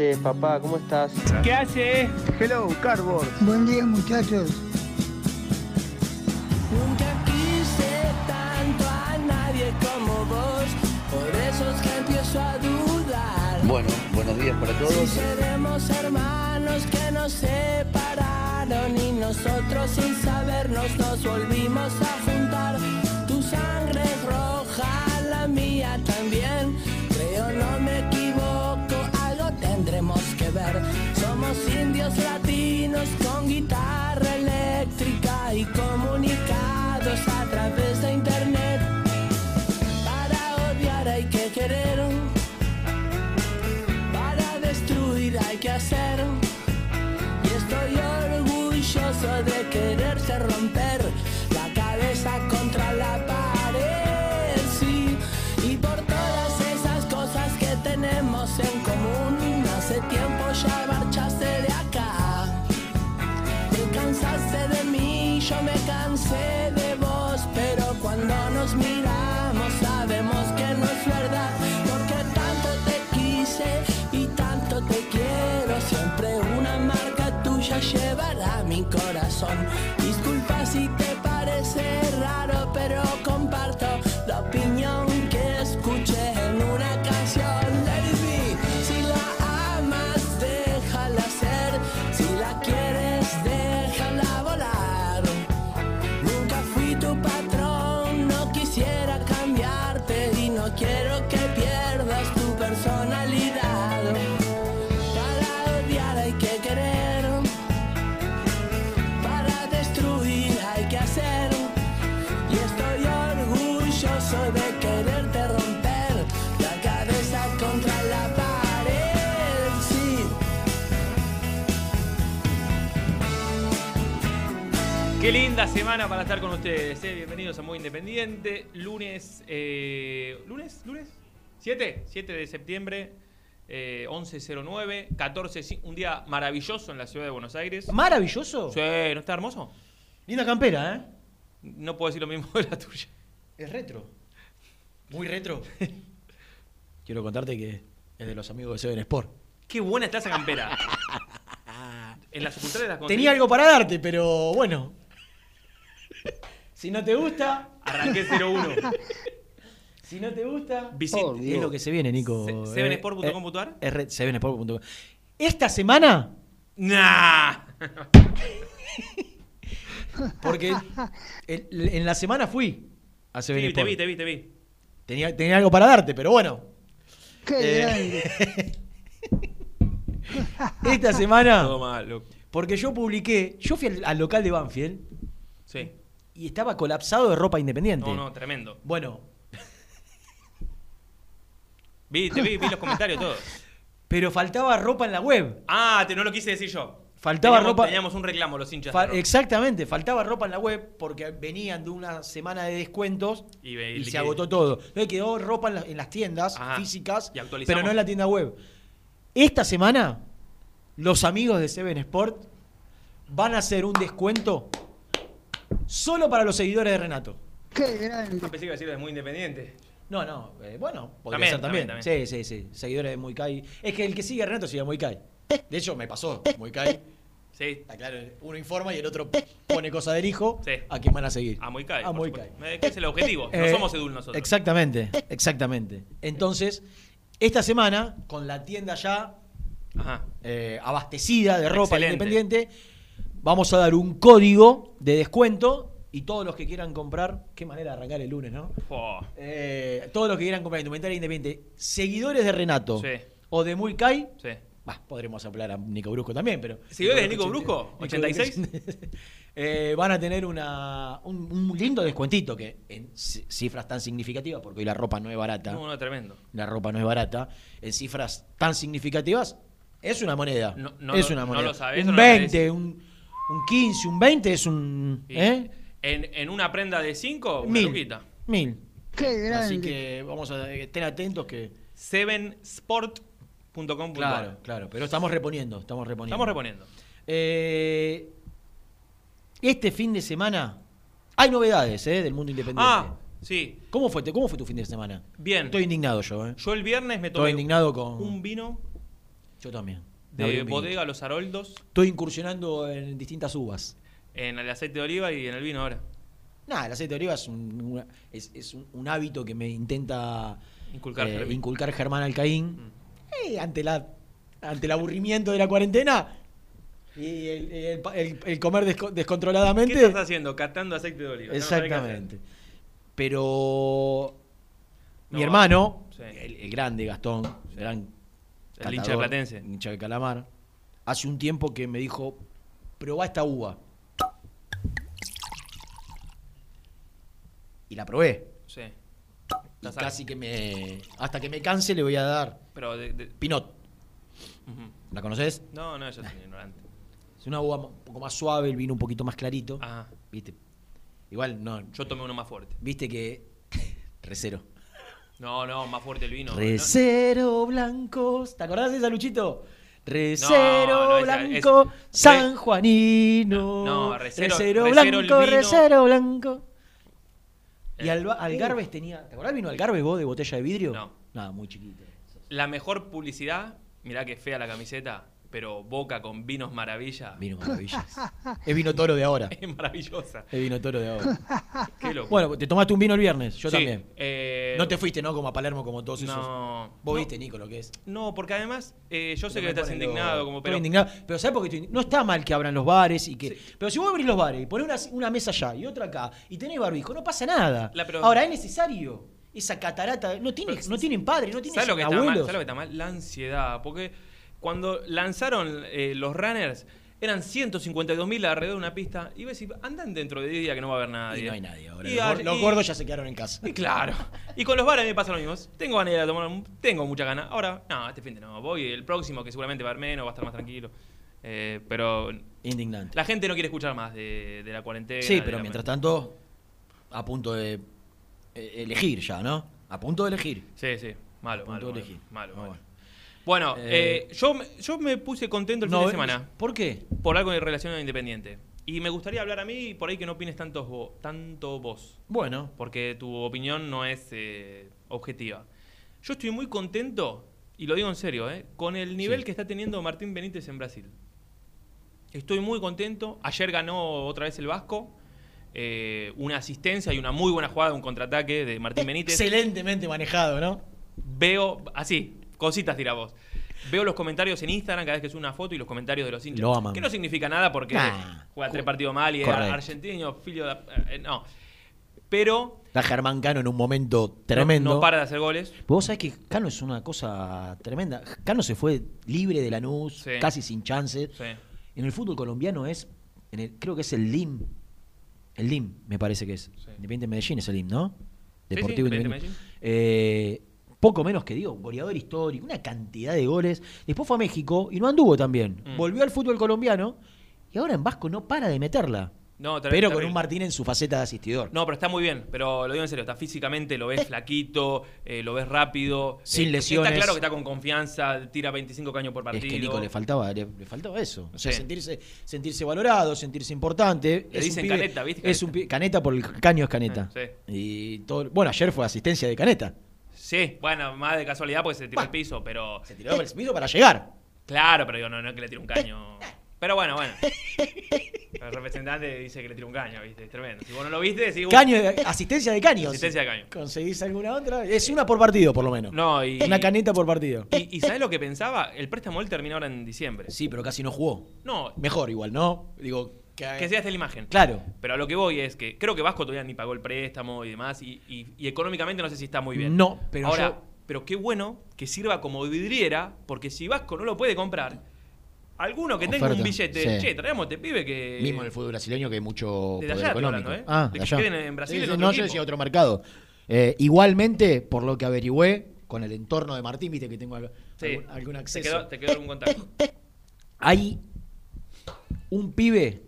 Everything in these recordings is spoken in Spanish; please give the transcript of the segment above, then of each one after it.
Haces, papá? ¿Cómo estás? ¿qué hace? Hello, Cardboard. Buen día, muchachos. Nunca quise tanto a nadie como vos, por eso es que empiezo a dudar. Bueno, buenos días para Si todos. seremos hermanos que nos separaron y nosotros sin sabernos nos volvimos a juntar. Tu sangre es roja, Somos indios latinos con guitarra eléctrica y comunicados a través de internet. Para odiar hay que querer. Para destruir hay que hacer. Y estoy orgulloso de quererse romper corazón. Disculpa si te Qué linda semana para estar con ustedes. eh. Bienvenidos a Muy Independiente. Lunes, eh, ¿lunes? ¿Lunes? ¿7? 7 de septiembre, eh, 11.09, 14, un día maravilloso en la ciudad de Buenos Aires. Maravilloso. Sí, ¿no está hermoso? Linda campera, ¿eh? No puedo decir lo mismo de la tuya. Es retro. Muy retro. Quiero contarte que es de los amigos de Seven Sport. Qué buena está esa campera. En la de las. Tenía algo para darte, pero bueno. Si no te gusta, Arranqué 0-1. si no te gusta, Dios. es lo que se viene, Nico. Se- Eh, sevensport.com.ar. eh, es sevensport.com. Esta semana, Nah. porque el- en la semana fui a Seven Sí, te Sport. vi, te vi, te vi. Tenía, tenía algo para darte, pero bueno. Qué Eh, grande. Esta semana, Todo mal, loco. porque yo publiqué, yo fui al, al local de Banfield Sí. Y estaba colapsado de ropa independiente. No, no, tremendo. Bueno, Vi, te vi, vi los comentarios todos. pero faltaba ropa en la web. Ah, te no lo quise decir yo. Faltaba Teníamos- ropa- Teníamos un reclamo los hinchas. Fa- exactamente, faltaba ropa en la web porque venían de una semana de descuentos Y ve- y, y se agotó todo. Entonces quedó ropa en, la- en las tiendas Ajá. físicas, Y pero no en la tienda web. Esta semana los amigos de Seven Sport van a hacer un descuento solo para los seguidores de Renato. Qué grande. Ah, pensé que iba a decir de muy independiente. No, no, eh, bueno, podría También, ser también. también, Sí, sí, sí. Seguidores de Muy Kai. Es que el que sigue a Renato sigue a Muy Kai. De hecho, me pasó. Muy Kai. Sí, Está claro, uno informa y el otro pone cosa del hijo Sí. a quién van a seguir. a muy cae. A. Eh, que es el objetivo. No Eh, somos Edul nosotros. Exactamente, exactamente. Entonces, esta semana, con la tienda ya Ajá. eh, abastecida de ropa Excelente. independiente, vamos a dar un código de descuento y todos los que quieran comprar, qué manera de arrancar el lunes, ¿no? Eh, todos los que quieran comprar indumentaria independiente, seguidores de Renato Sí. o de Muy Kai, Sí. bah, podremos hablar a Nico Brusco también, pero. ¿Seguidores de Nico Brusco? ¿86? Eh, van a tener una, un, un lindo descuentito que en ci- cifras tan significativas, porque hoy la ropa no es barata, No, no, tremendo. la ropa no es barata, en cifras tan significativas, es una moneda. No- no es una no moneda. lo sabés, un no lo 20, un, un 15, un 20 es un. Sí. ¿Eh? En, en una prenda de 5, una Mil. luquita. Mil. Qué grande. Así que vamos a estén atentos que. Sevensport.com. Claro, claro. Pero estamos reponiendo, estamos reponiendo. Estamos reponiendo. Eh, este fin de semana hay novedades eh, del mundo independiente. Ah, sí. ¿Cómo, fue, ¿Cómo fue tu fin de semana? Bien. Estoy indignado yo, ¿eh? Yo el viernes me Estoy tomé indignado con. un vino Yo también. De bodega Los Haroldos Estoy incursionando en distintas uvas. en el aceite de oliva y en el vino ahora. Nada, el aceite de oliva es un, una- es, es un, un hábito que me intenta Inculcar eh, Fermín. inculcar Germán Alcaín. Mm. Eh, ante, la, ante el aburrimiento de la cuarentena y el, el- el- el comer desco- ¿Qué descontroladamente. estás haciendo? Catando aceite de oliva. No. Exactamente. Pero mi No, hermano, sí. el, grande Gastón, el gran El hincha catador, platense. hincha de calamar, hace un tiempo que me dijo, probá esta uva. Y la probé. Sí. Y casi que me. Hasta que me canse le voy a dar Pero de- de- Pinot. ¿La conoces? No, no, yo soy ignorante. Es una uva un poco más suave, el vino un poquito más clarito. Ajá. ¿Viste? Igual no. Yo tomé uno más fuerte. Viste que. Recero. No, no, más fuerte el vino. Recero blancos. ¿Te acordás de esa, Luchito? Recero No, no, blanco, es- San Juanino. No, recero- recero blanco, recero blanco. Y Eh, Alba- Algarbes tenía. ¿Te acordás vino Algarbes vos de botella de vidrio? No. Nada, muy chiquito. La mejor publicidad, mirá que fea la camiseta, pero Boca con vinos maravilla. Vino maravilloso. es vino toro de ahora. Es maravillosa. Es vino toro de ahora. Qué loco. Bueno, te tomaste un vino el viernes, yo Sí, también. eh, No te fuiste, ¿no? Como a Palermo, como todos esos. No. Vos no, viste, Nico, lo que es. No, porque además eh, yo sé que estás indignado, loco. como Estoy pero. indignado. Pero ¿sabes por qué estoy? No está mal que abran los bares y que. Pero si vos abrís los bares y ponés una, una mesa allá y otra acá y tenés barbijo, no pasa nada. La- pero- Ahora, es necesario. Esa catarata. No, tiene, Pero- no tienen padre, no tienen ¿Sabes lo, abuelos. ¿Sabes lo que está mal? La ansiedad. Porque cuando lanzaron eh, los runners, eran 152 mil alrededor de una pista. Y ves, si andan dentro de 10 días que no va a haber nadie. Y no hay nadie ahora. Y los, los y- gordos ya se quedaron en casa. Y claro. Y con los bares me pasa lo mismo. Tengo ganas de ir a tomar, tengo mucha ganas. Ahora, no, este fin de no. Voy el próximo, que seguramente va a haber menos, va a estar más tranquilo. Eh, pero Indignante. la gente no quiere escuchar más de, de la cuarentena. Sí, pero mientras tanto, a punto de eh, elegir ya, ¿no? A punto de elegir. Sí, sí. Malo, Punto malo. de elegir. malo, malo. Bueno. Eh, eh, yo, me- yo me puse contento el fin de semana ¿Por qué? por algo en relación a Independiente. Y me gustaría hablar a mí por ahí que no opines tanto, vo- tanto vos. Bueno, porque tu opinión no es eh, objetiva. Yo estoy muy contento, y lo digo en serio, eh, con el nivel Sí. que está teniendo Martín Benítez en Brasil. Estoy muy contento. Ayer ganó otra vez el Vasco. eh, una asistencia y una muy buena jugada, un contraataque de Martín Benítez. excelentemente manejado, ¿no? Veo, así, cositas dirá vos. Veo los comentarios en Instagram cada vez que subo una foto y los comentarios de los hinchas. Lo aman. Que no significa nada porque Nah. juega tres partidos mal y es argentino, filio de... eh, no. Pero Está Germán Cano en un momento tremendo. no para de hacer goles. Pero vos sabés que Cano es una cosa tremenda. Cano se fue libre de Lanús, Sí. casi sin chances. Sí. En el fútbol colombiano es, en el- creo que es el LIM. El LIM, me parece que es. Sí. Independiente Medellín es el LIM, ¿no? Deportivo Independiente Independiente. Eh, poco menos que digo, goleador histórico, una cantidad de goles. Después fue a México y no anduvo tan bien. Mm. Volvió al fútbol colombiano y ahora en Vasco no para de meterla. No, pero con terrible. un Martín en su faceta de asistidor. No, pero está muy bien, pero lo digo en serio, está físicamente, lo ves flaquito, eh, lo ves rápido. Sin eh, lesiones. Está claro que está con confianza, tira 25 caños por Es partido. que Nico le faltaba, le, le faltaba eso. O sea, Sí. sentirse, sentirse valorado, sentirse importante. Le Es un dicen pibe- Caneta, ¿viste? Es un pibe- Caneta por el caño es Caneta. Sí. Y todo, bueno, ayer fue asistencia de Caneta. Sí, bueno, más de casualidad porque se tiró al piso, pero. Se tiró por el piso para llegar. Claro, pero digo, no, no es que le tire un caño. Pero bueno, bueno. El representante dice que le tira un caño, ¿viste? Es tremendo. Si vos no lo viste, decís. "Uh, Caño, asistencia de caños. Asistencia de caño. ¿Conseguís alguna otra? Es una por partido, por lo menos. No, y. Una caneta por partido. Y, y ¿sabés lo que pensaba? El préstamo él termina ahora en diciembre. Sí, pero casi no jugó. No, Mejor igual, ¿no? Digo, que, que sea esta la imagen. Claro. Pero a lo que voy es que creo que Vasco todavía ni pagó el préstamo y demás. Y, y- y económicamente no sé si está muy bien. No, pero Ahora, yo- pero qué bueno que sirva como vidriera, porque si Vasco no lo puede comprar, alguno que tenga un billete, sí. che, traemos este pibe que. Mismo en el fútbol brasileño que hay mucho Desde poder allá económico. hablando, ¿eh? Ah, De de que allá. queden en Brasil en otro no, yo equipo. decía otro mercado. Eh, igualmente, por lo que averigüé, con el entorno de Martín, viste que tengo algo- Sí. algún, algún Te acceso. quedó, te quedó algún contacto. Hay un pibe.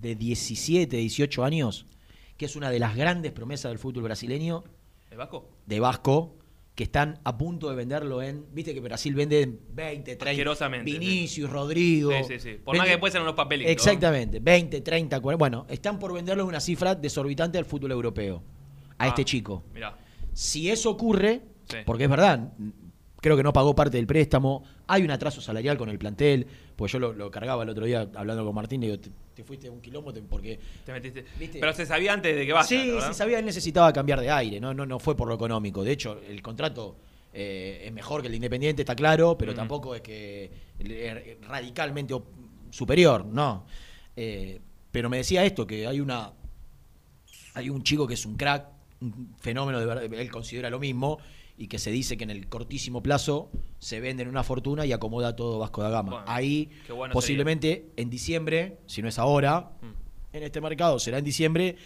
De 17, 18 años, que es una de las grandes promesas del fútbol brasileño, ¿El Vasco? de Vasco, que están a punto de venderlo en. Viste que Brasil vende en 20, 30. Asquerosamente, Vinicius, Rodrigo. Sí, sí, sí. Por más que después sean unos papelitos. Exactamente, 20, 30, 40. Bueno, están por venderlo en una cifra desorbitante al fútbol europeo. A Ah, este chico. Mirá. Si eso ocurre, Sí. porque es verdad, creo que no pagó parte del préstamo, hay un atraso salarial con el plantel, pues yo lo, lo cargaba el otro día hablando con Martín, le digo, te, te fuiste un kilómetro porque... Te metiste. ¿Viste? Pero se sabía antes de que vaya. sí, ¿verdad? sí, sabía, él necesitaba cambiar de aire, no, no, no fue por lo económico. De hecho, el contrato eh, es mejor que el de Independiente, está claro, pero Mm. tampoco es que es radicalmente superior, no. Eh, pero me decía esto, que hay una hay un chico que es un crack, un fenómeno de verdad, él considera lo mismo, y que se dice que en el cortísimo plazo se vende en una fortuna y acomoda todo Vasco da Gama. Bueno, Ahí, bueno posiblemente en diciembre, si no es ahora, Mm. en este mercado será en diciembre,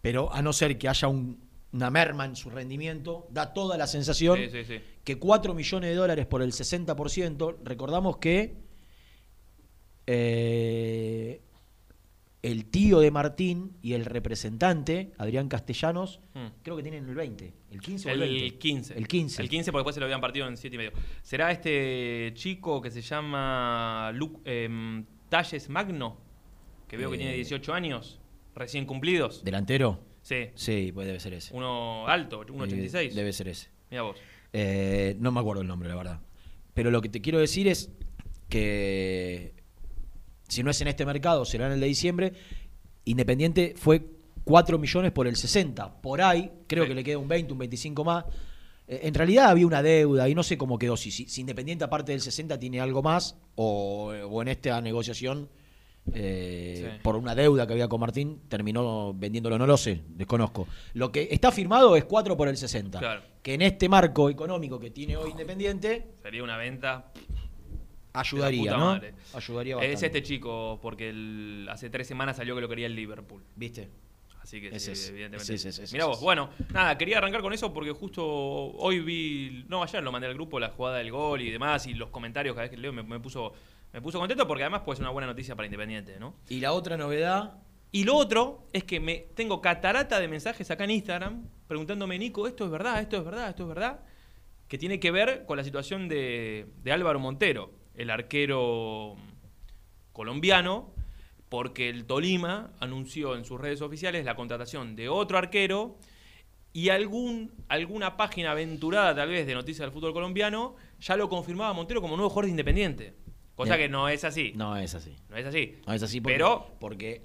pero a no ser que haya un- una merma en su rendimiento, da toda la sensación Sí, sí, sí. que 4 millones de dólares por el 60%, recordamos que eh, el tío de Martín y el representante, Adrián Castellanos, Mm. creo que tienen el 20, el 15 o el 20. El 15. El 15. El 15 porque después se lo habían partido en 7 y medio. ¿Será este chico que se llama Lu- em, Talles Magno? Que veo que Eh. tiene 18 años, recién cumplidos. ¿Delantero? Sí. Sí, pues debe ser ese. Uno alto, 1,86. Eh, Debe ser ese. Mira vos. Eh, no me acuerdo el nombre, la verdad. Pero lo que te quiero decir es que si no es en este mercado, será en el de diciembre. Independiente fue 4 millones por el 60. Por ahí, creo Sí. que le queda un 20, un 25 más. Eh, En realidad había una deuda y no sé cómo quedó. Si, si, si Independiente, aparte del 60, tiene algo más o, o en esta negociación, eh, Sí. por una deuda que había con Martín, terminó vendiéndolo. No lo sé, desconozco. Lo que está firmado es 4 por el 60 Claro. que en este marco económico que tiene hoy Independiente Sería una venta. Ayudaría, ¿no? madre. Ayudaría bastante. Es este chico, porque el- hace tres semanas salió que lo quería el Liverpool. ¿Viste? Así que Es sí, ese, evidentemente. es es Mirá es vos. Bueno, nada, quería arrancar con eso porque justo hoy vi. No, ayer lo mandé al grupo, la jugada del gol y demás, y los comentarios cada vez que leo me, me puso. Me puso contento porque además puede ser una buena noticia para Independiente, ¿no? Y la otra novedad, Y lo otro es que me tengo catarata de mensajes acá en Instagram preguntándome, Nico, esto es verdad, esto es verdad, esto es verdad, que tiene que ver con la situación de, de Álvaro Montero, el arquero colombiano, porque el Tolima anunció en sus redes oficiales la contratación de otro arquero y algún, alguna página aventurada tal vez de noticias del fútbol colombiano ya lo confirmaba Montero como nuevo jugador de Independiente. Cosa Bien. que no es así. no es así. No es así. No es así porque, Pero porque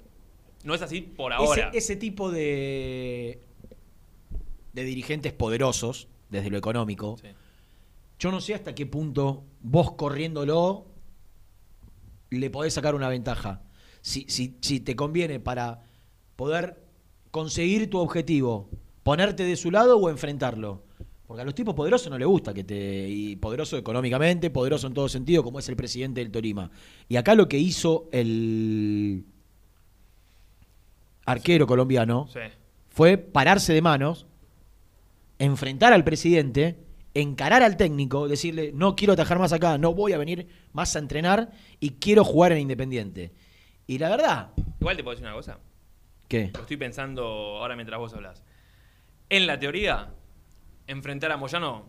no es así por ahora. ese, ese tipo de, de dirigentes poderosos, desde lo económico, Sí. yo no sé hasta qué punto vos corriéndolo le podés sacar una ventaja. Si, si, si te conviene para poder conseguir tu objetivo, ponerte de su lado o enfrentarlo. Porque a los tipos poderosos no les gusta que te. Y poderoso económicamente, poderoso en todo sentido, como es el presidente del Torima. Y acá lo que hizo el arquero colombiano Sí. fue pararse de manos, enfrentar al presidente, encarar al técnico, decirle, no quiero atajar más acá, no voy a venir más a entrenar y quiero jugar en Independiente. Y la verdad, Igual te puedo decir una cosa. ¿qué? Lo estoy pensando ahora mientras vos hablas. En la teoría, enfrentar a Moyano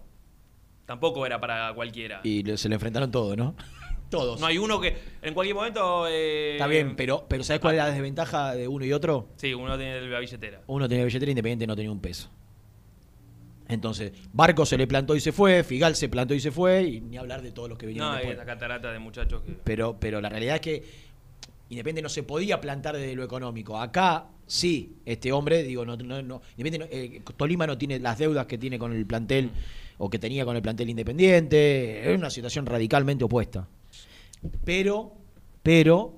tampoco era para cualquiera. Y se le enfrentaron todos, ¿no? Todos. No hay uno que en cualquier momento. eh, Está bien, pero, pero ¿sabes cuál es la desventaja de uno y otro? Sí, uno tiene la billetera. Uno tenía billetera independiente, no tenía un peso. Entonces, Barco se le plantó y se fue, Figal se plantó y se fue, y ni hablar de todos los que vinieron No, después. catarata de muchachos que. Pero, pero la realidad es que Independiente no se podía plantar desde lo económico. Acá sí, este hombre, digo, no, no, no- eh, Tolima no tiene las deudas que tiene con el plantel o que tenía con el plantel independiente. Es una situación radicalmente opuesta. Pero, pero,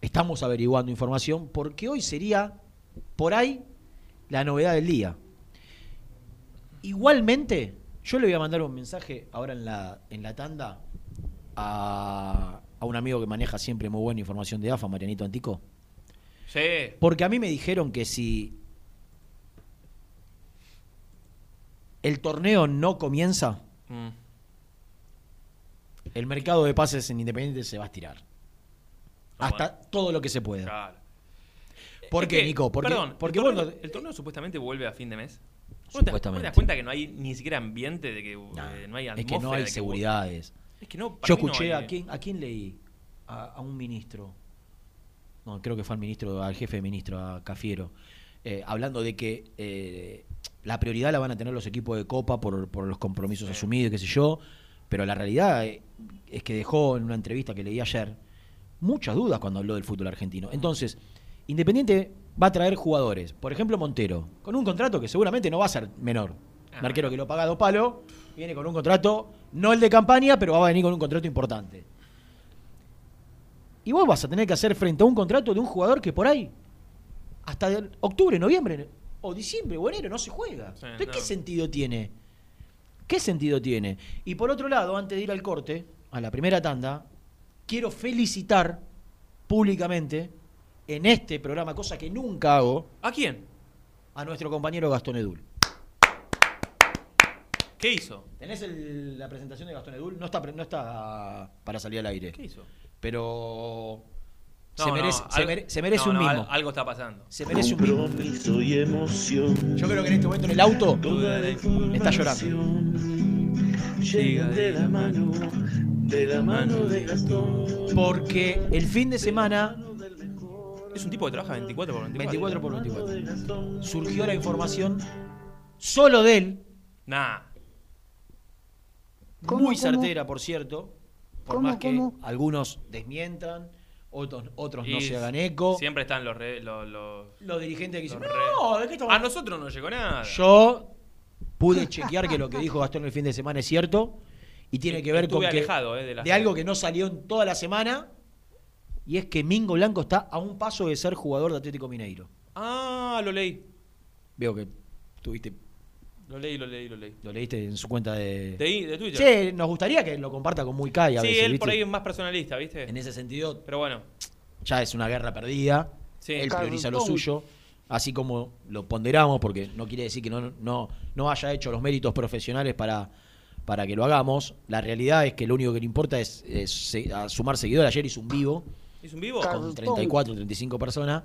estamos averiguando información porque hoy sería, por ahí, la novedad del día. Igualmente, yo le voy a mandar un mensaje ahora en la, en la tanda a, a un amigo que maneja siempre muy buena información de AFA, Marianito Antico. Sí. Porque a mí me dijeron que si el torneo no comienza, Mm. el mercado de pases en Independiente se va a estirar. Ah, Hasta bueno. todo lo que se pueda. Claro. ¿Por qué, Nico? Porque, perdón, porque el, torneo, bueno, el torneo supuestamente vuelve a fin de mes. ¿Vos te- Supuestamente. ¿Vos te das cuenta que no hay ni siquiera ambiente de que eh, no hay es que no atmósfera hay que- seguridades. Es que no, Yo no escuché hay- a quién, a quién leí, a, a un ministro, no, creo que fue al ministro, al jefe de ministro, a Cafiero, eh, hablando de que eh, la prioridad la van a tener los equipos de Copa por, por los compromisos Sí. asumidos, qué sé yo, pero la realidad es que dejó en una entrevista que leí ayer muchas dudas cuando habló del fútbol argentino. Entonces, Independiente va a traer jugadores, por ejemplo Montero, con un contrato que seguramente no va a ser menor. Un Ah. arquero que lo paga dos palos, viene con un contrato, no el de campaña, pero va a venir con un contrato importante. Y vos vas a tener que hacer frente a un contrato de un jugador que por ahí, hasta octubre, noviembre, o diciembre o enero, no se juega. Sí, Entonces, no. ¿qué sentido tiene? ¿Qué sentido tiene? Y por otro lado, antes de ir al corte, a la primera tanda, quiero felicitar públicamente en este programa, cosa que nunca hago, ¿A quién? a nuestro compañero Gastón Edul. ¿Qué hizo? ¿Tenés el- la presentación de Gastón Edul? No está, pre- no está para salir al aire. ¿Qué hizo? Pero No, se no, merece, se algo- mere- se merece no, un no, mismo. al- algo está pasando. Se merece un mismo. y emoción. Yo creo que en este momento en el auto Toda la está llorando. información llega de la mano, de la mano de Gastón. Porque el fin de semana, Es un tipo que trabaja 24 por 24. 24 por 24, surgió la información solo de él, Nah. ¿Cómo, muy cómo? certera, por cierto, por ¿Cómo, más que cómo? algunos desmientan, otros, otros no se hagan eco. Siempre están los. re- los, los- Los dirigentes que dicen, los no, ¿de qué estamos A nosotros no llegó nada. Yo pude chequear que lo que dijo Gastón el fin de semana es cierto y tiene que ver Estuve con que, alejado, eh, de algo que no salió en toda la semana y es que Mingo Blanco está a un paso de ser jugador de Atlético Mineiro. Ah, lo leí. Veo que tuviste, Lo leí, lo leí, lo leí. lo leíste en su cuenta de... De, Twitter. Sí, nos gustaría que lo comparta con muy Kai a Sí, veces, él ¿viste? por ahí es más personalista, ¿viste? En ese sentido, Pero bueno. ya es una guerra perdida. Sí. Él prioriza lo suyo, así como lo ponderamos, porque no quiere decir que no, no, no haya hecho los méritos profesionales para, para que lo hagamos. La realidad es que lo único que le importa es, es se- a sumar seguidores. Ayer hizo un vivo ¿Es un vivo? Con 34, 35 personas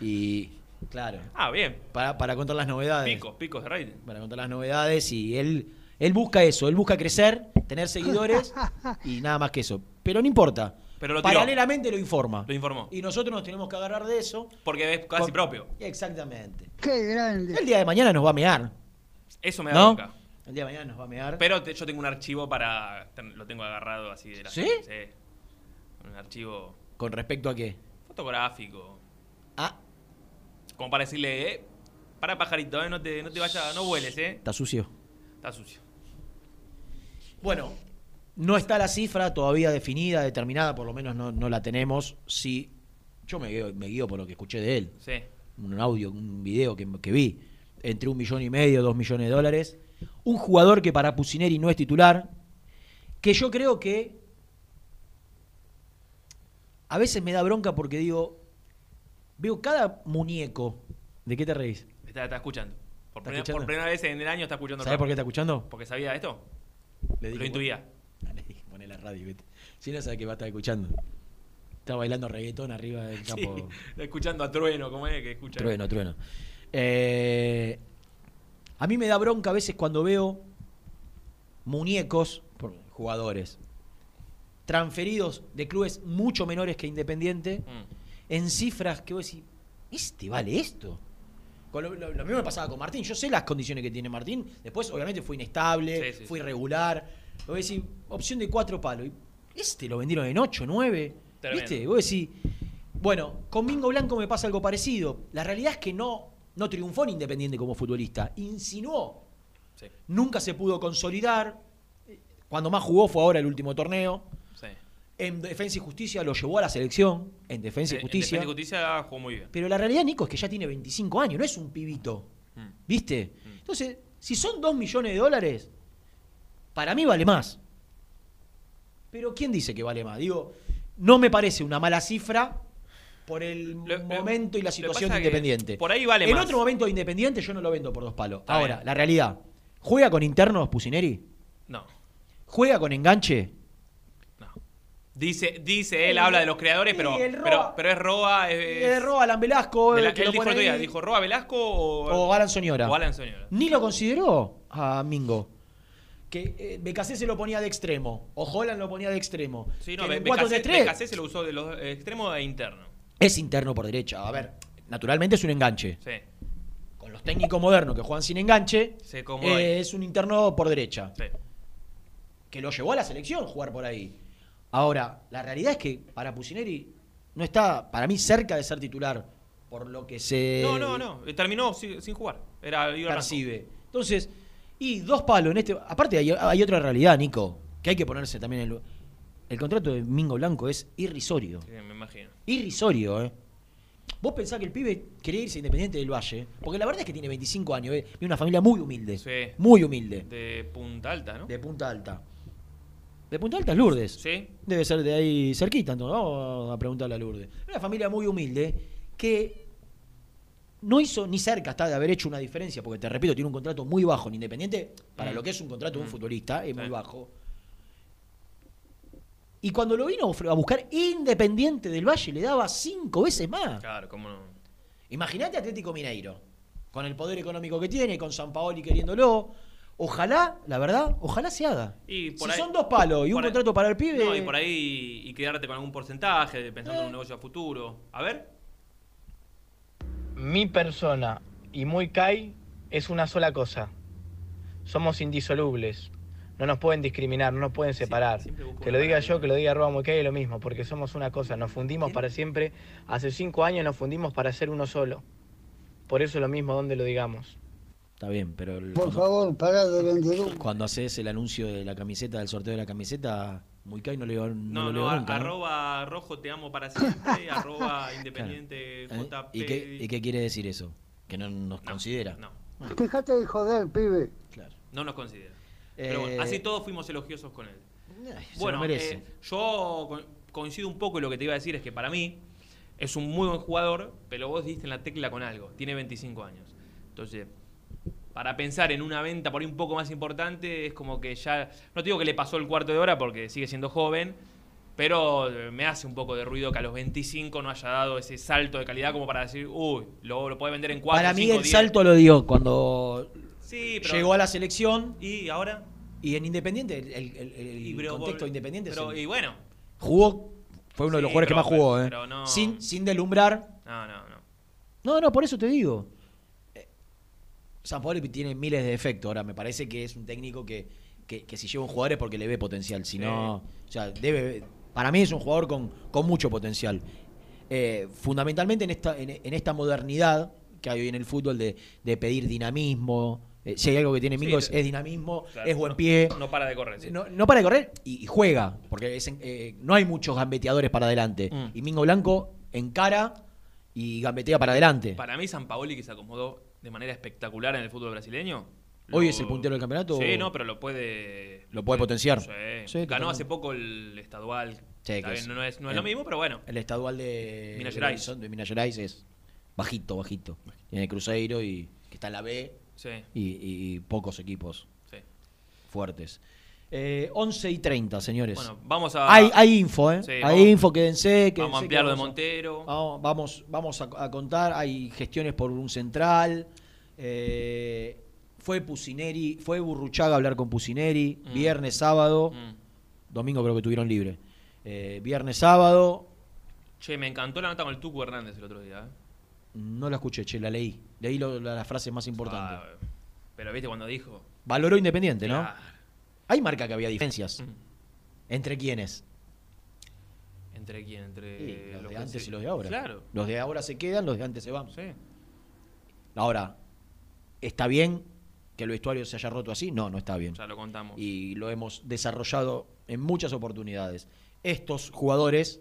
y, claro, Ah, bien. para, para contar las novedades. Picos, picos de rating. Para contar las novedades y él, él busca eso, él busca crecer, tener seguidores y nada más que eso. Pero no importa. Pero lo. Paralelamente lo informa. Lo informó. Y nosotros nos tenemos que agarrar de eso. Porque es casi propio. Exactamente. Qué grande. El día de mañana nos va a mear, Eso me da ¿no? bronca. El día de mañana nos va a mear. Pero te- yo tengo un archivo para. ten- Lo tengo agarrado así de la. ¿Sí? Un archivo ¿Con respecto a qué? fotográfico. Ah, Como para decirle, eh. Para pajarito, eh. No te, no te vayas, no vueles, eh. está sucio. Está sucio. Bueno, no está la cifra todavía definida, determinada, por lo menos no, no la tenemos. Sí, yo me guío, me guío por lo que escuché de él. Sí. Un audio, un video que, que vi. Entre un millón y medio, dos millones de dólares. Un jugador que para Pusineri no es titular. Que yo creo que. A veces me da bronca porque digo. Veo cada muñeco. ¿De qué te reís? Está, está escuchando. Por, ¿Está primera, escuchando? por primera vez en el año está escuchando. ¿Sabes por qué está escuchando? Porque sabía esto. Le Lo intuía. Le dije, poné la radio, vete. Si no sabe que va a estar escuchando. Está bailando reggaetón arriba del Sí, campo. escuchando a Trueno, ¿cómo es que escucha? Trueno, trueno. Eh, a mí me da bronca a veces cuando veo muñecos, jugadores, transferidos de clubes mucho menores que Independiente, Mm. en cifras que vos decís, ¿este vale esto? Con lo, lo- lo mismo me pasaba con Martín. Yo sé las condiciones que tiene Martín. Después, obviamente, fue inestable, Sí, sí, fue irregular. Vos decís, opción de cuatro palos. Este lo vendieron en ocho, nueve. Tremendo. ¿Viste? Vos decís, bueno, con Mingo Blanco me pasa algo parecido. La realidad es que no, no triunfó en Independiente como futbolista. Insinuó. Sí, Nunca se pudo consolidar. Cuando más jugó fue ahora el último torneo. En Defensa y Justicia lo llevó a la selección. En Defensa y En- en Justicia. Defensa y Justicia jugó muy bien. Pero la realidad, Nico, es que ya tiene 25 años, no es un pibito. Mm. ¿Viste? Entonces, si son 2 millones de dólares, para mí vale más. Pero ¿quién dice que vale más? Digo, no me parece una mala cifra por el Lo- momento y la situación de Independiente. por ahí vale en más. otro momento de Independiente yo no lo vendo por dos palos. Está Ahora, bien. la realidad. ¿Juega con internos Pusineri? No, ¿Juega con enganche? Dice, dice él, Sí, habla de los creadores, pero, Roa- pero, pero es Roa. Es, Eh, Roa, Alan Velasco. de la- el que él dijo día, dijo Roa Velasco o, O Alan Soñora. o Alan Soñora. Ni lo consideró a Mingo. Que eh, Becasé se lo ponía de extremo. O Holland lo ponía de extremo. Sí, no, Becasé 4-3 Becasé se lo usó de los eh, extremos e interno. Es interno por derecha. A ver, naturalmente es un enganche. Sí, Con los técnicos modernos que juegan sin enganche, se eh, es un interno por derecha. Sí. Que lo llevó a la selección jugar por ahí. Ahora, la realidad es que para Pusineri no está, para mí, cerca de ser titular. Por lo que se No, no, no. eh, Terminó sin, jugar. Era percibe. Entonces, y dos palos en este. Aparte, hay, hay otra realidad, Nico, que hay que ponerse también en el. El contrato de Mingo Blanco es irrisorio. Sí, me imagino. Irrisorio, ¿eh? Vos pensás que el pibe quería irse independiente del Valle, porque la verdad es que tiene 25 años, ¿eh? Viene una familia muy humilde. Sí. Muy humilde. De Punta Alta, ¿no? De Punta Alta. De Punta Alta es Lourdes. Sí. Debe ser de ahí cerquita, entonces vamos a preguntarle a Lourdes. Una familia muy humilde que no hizo ni cerca hasta de haber hecho una diferencia, porque te repito, tiene un contrato muy bajo en Independiente, para Mm. lo que es un contrato de un Mm. futbolista, es muy bajo. Y cuando lo vino a buscar Independiente del Valle, le daba cinco veces más. Claro, cómo no. Imagínate Atlético Mineiro, con el poder económico que tiene, con San Paoli queriéndolo. Ojalá, la verdad, ojalá se haga. Y por si ahí- son dos palos y un ahí- contrato para el pibe. No, y por ahí y quedarte con algún porcentaje, pensando en Eh. un negocio a futuro. A ver. Mi persona y Muy Kai es una sola cosa. Somos indisolubles. No nos pueden discriminar, no nos pueden separar. que lo diga yo, que lo diga Roba Muy Kai es lo mismo, porque somos una cosa. Nos fundimos para siempre. Hace cinco años nos fundimos para ser uno solo. Por eso es lo mismo donde lo digamos. Está bien, pero el- Por cuando, favor, pará de vender humo. cuando haces el anuncio de la camiseta, del sorteo de la camiseta, muy Kai no le no, No, no, leo a- nunca. ¿no? arroba rojo te amo para siempre, arroba independiente ¿Eh? JP. ¿Y, qué, y qué quiere decir eso? Que no nos No, considera. No, Dejate de joder, pibe. Claro. no nos considera. Pero bueno, Eh, así todos fuimos elogiosos con él. ay, se Bueno, merece. eh, yo co- coincido un poco en lo que te iba a decir, es que para mí es un muy buen jugador, pero vos diste en la tecla con algo, tiene 25 años. Entonces, para pensar en una venta por ahí un poco más importante, es como que ya, no te digo que le pasó el cuarto de hora porque sigue siendo joven, pero eh, me hace un poco de ruido que a los 25 no haya dado ese salto de calidad como para decir, uy, lo, lo puede vender en 4, Para mí 5, el 10. salto lo dio cuando Sí, pero- llegó a la selección Y ahora... y en Independiente, el, el- el- el y pero- contexto de Independiente pero- y bueno, jugó, fue uno de los jugadores que más jugó, ¿eh? no- sin, sin deslumbrar. no, no, no. No, no, por eso te digo. San Paolo tiene miles de defectos. Ahora, me parece que es un técnico que, que, que si lleva un jugador es porque le ve potencial. Si Sí. no, o sea, debe. Para mí es un jugador con, con mucho potencial. Eh, fundamentalmente en esta, en, en esta modernidad que hay hoy en el fútbol de, de pedir dinamismo. Eh, si hay algo que tiene Sí, Mingo es, dinamismo, Claro, es buen pie. No para de correr. sí. No, no para de correr y, y juega, porque es eh, no hay muchos gambeteadores para adelante. Mm. Y Mingo Blanco encara y gambetea para adelante. Para mí, San Paoli, que se acomodó de manera espectacular en el fútbol brasileño. ¿Hoy lo- es el puntero del campeonato? Sí, no, pero lo puede. Lo puede potenciar. Sí, Ganó hace poco el estadual. Sí, que es- no es, no es el- lo mismo, pero bueno. El estadual de Minas Gerais. De Minas Gerais es bajito, bajito. Tiene Cruzeiro y que está en la B Sí, y, y pocos equipos fuertes. Eh, 11 y 30, señores. Bueno, vamos a. hay, hay info, ¿eh? Sí, hay vamos- info, quédense. quédense Vamos a ampliar lo de a- Montero. Vamos, vamos, a, a contar, hay gestiones por un central. eh, fue Pusineri, fue Burruchaga a hablar con Pusineri, Mm. viernes, sábado, Mm. domingo creo que tuvieron libre. Eh, viernes, sábado, Che, me encantó la nota con el Tucu Hernández el otro día. ¿eh? no la escuché, che, la leí. Leí lo- la, la frase más importante. Ah, pero viste cuando dijo. Valoró Independiente, ¿no? Claro. Hay marca que había diferencias. Mm. ¿Entre quiénes? ¿Entre quién? Entre Sí, los los de antes se- y los de ahora. Claro. Los de ahora se quedan, los de antes se van. Sí. Ahora, ¿está bien que el vestuario se haya roto así? No, no está bien. Ya lo contamos. Y lo hemos desarrollado en muchas oportunidades. Estos jugadores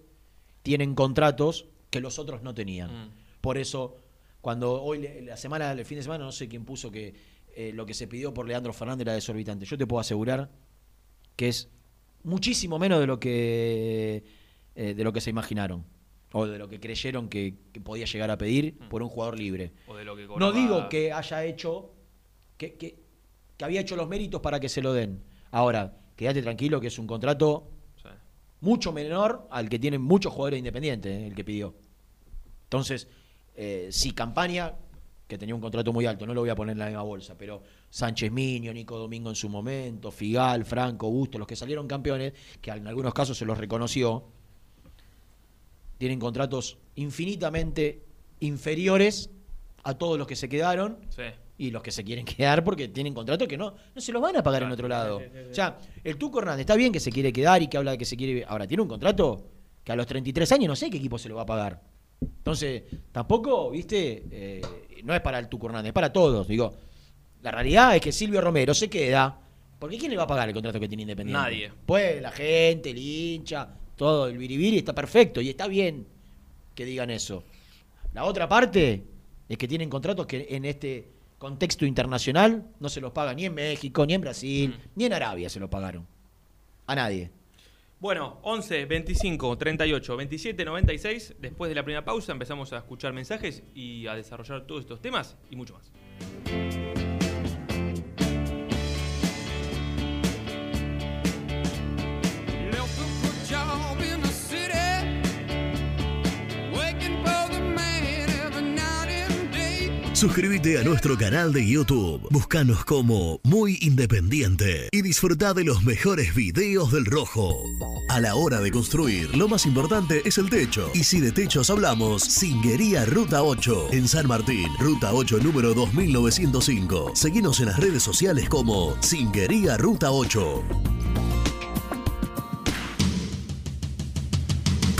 tienen contratos que los otros no tenían. Mm. Por eso, cuando hoy, la semana, el fin de semana, no sé quién puso que eh, lo que se pidió por Leandro Fernández era desorbitante. Yo te puedo asegurar que es muchísimo menos de lo que eh, de lo que se imaginaron o de lo que creyeron que, que podía llegar a pedir por un jugador libre. O de lo que No digo que haya hecho, que, que, que había hecho los méritos para que se lo den. Ahora, quédate tranquilo que es un contrato Sí. mucho menor al que tienen muchos jugadores independientes, eh, el que pidió. Entonces, eh, si Campaña, que tenía un contrato muy alto, no lo voy a poner en la misma bolsa, pero Sánchez Miño, Nico Domingo en su momento, Figal, Franco, Busto, los que salieron campeones, que en algunos casos se los reconoció, tienen contratos infinitamente inferiores a todos los que se quedaron Sí. y los que se quieren quedar porque tienen contratos que no, no se los van a pagar en otro lado. O sea, el Tuco Hernández está bien que se quiere quedar y que habla de que se quiere. Ahora, tiene un contrato que a los 33 años no sé qué equipo se lo va a pagar. Entonces, tampoco, viste, Eh, no es para el Tuco Hernández, es para todos. Digo, la realidad es que Silvio Romero se queda. Porque ¿quién le va a pagar el contrato que tiene Independiente? Nadie. Pues la gente, el hincha, todo, el biribiri está perfecto y está bien que digan eso. La otra parte es que tienen contratos que en este contexto internacional no se los paga ni en México, ni en Brasil, Mm. ni en Arabia se los pagaron. A nadie. Bueno, 11, 25, 38, 27, 96. Después de la primera pausa empezamos a escuchar mensajes y a desarrollar todos estos temas y mucho más. Suscríbete a nuestro canal de YouTube. Búscanos como Muy Independiente y disfruta de los mejores videos del Rojo. A la hora de construir, lo más importante es el techo. Y si de techos hablamos, Singuería Ruta 8 en San Martín, Ruta 8 número 2905. Seguinos en las redes sociales como Singuería Ruta 8.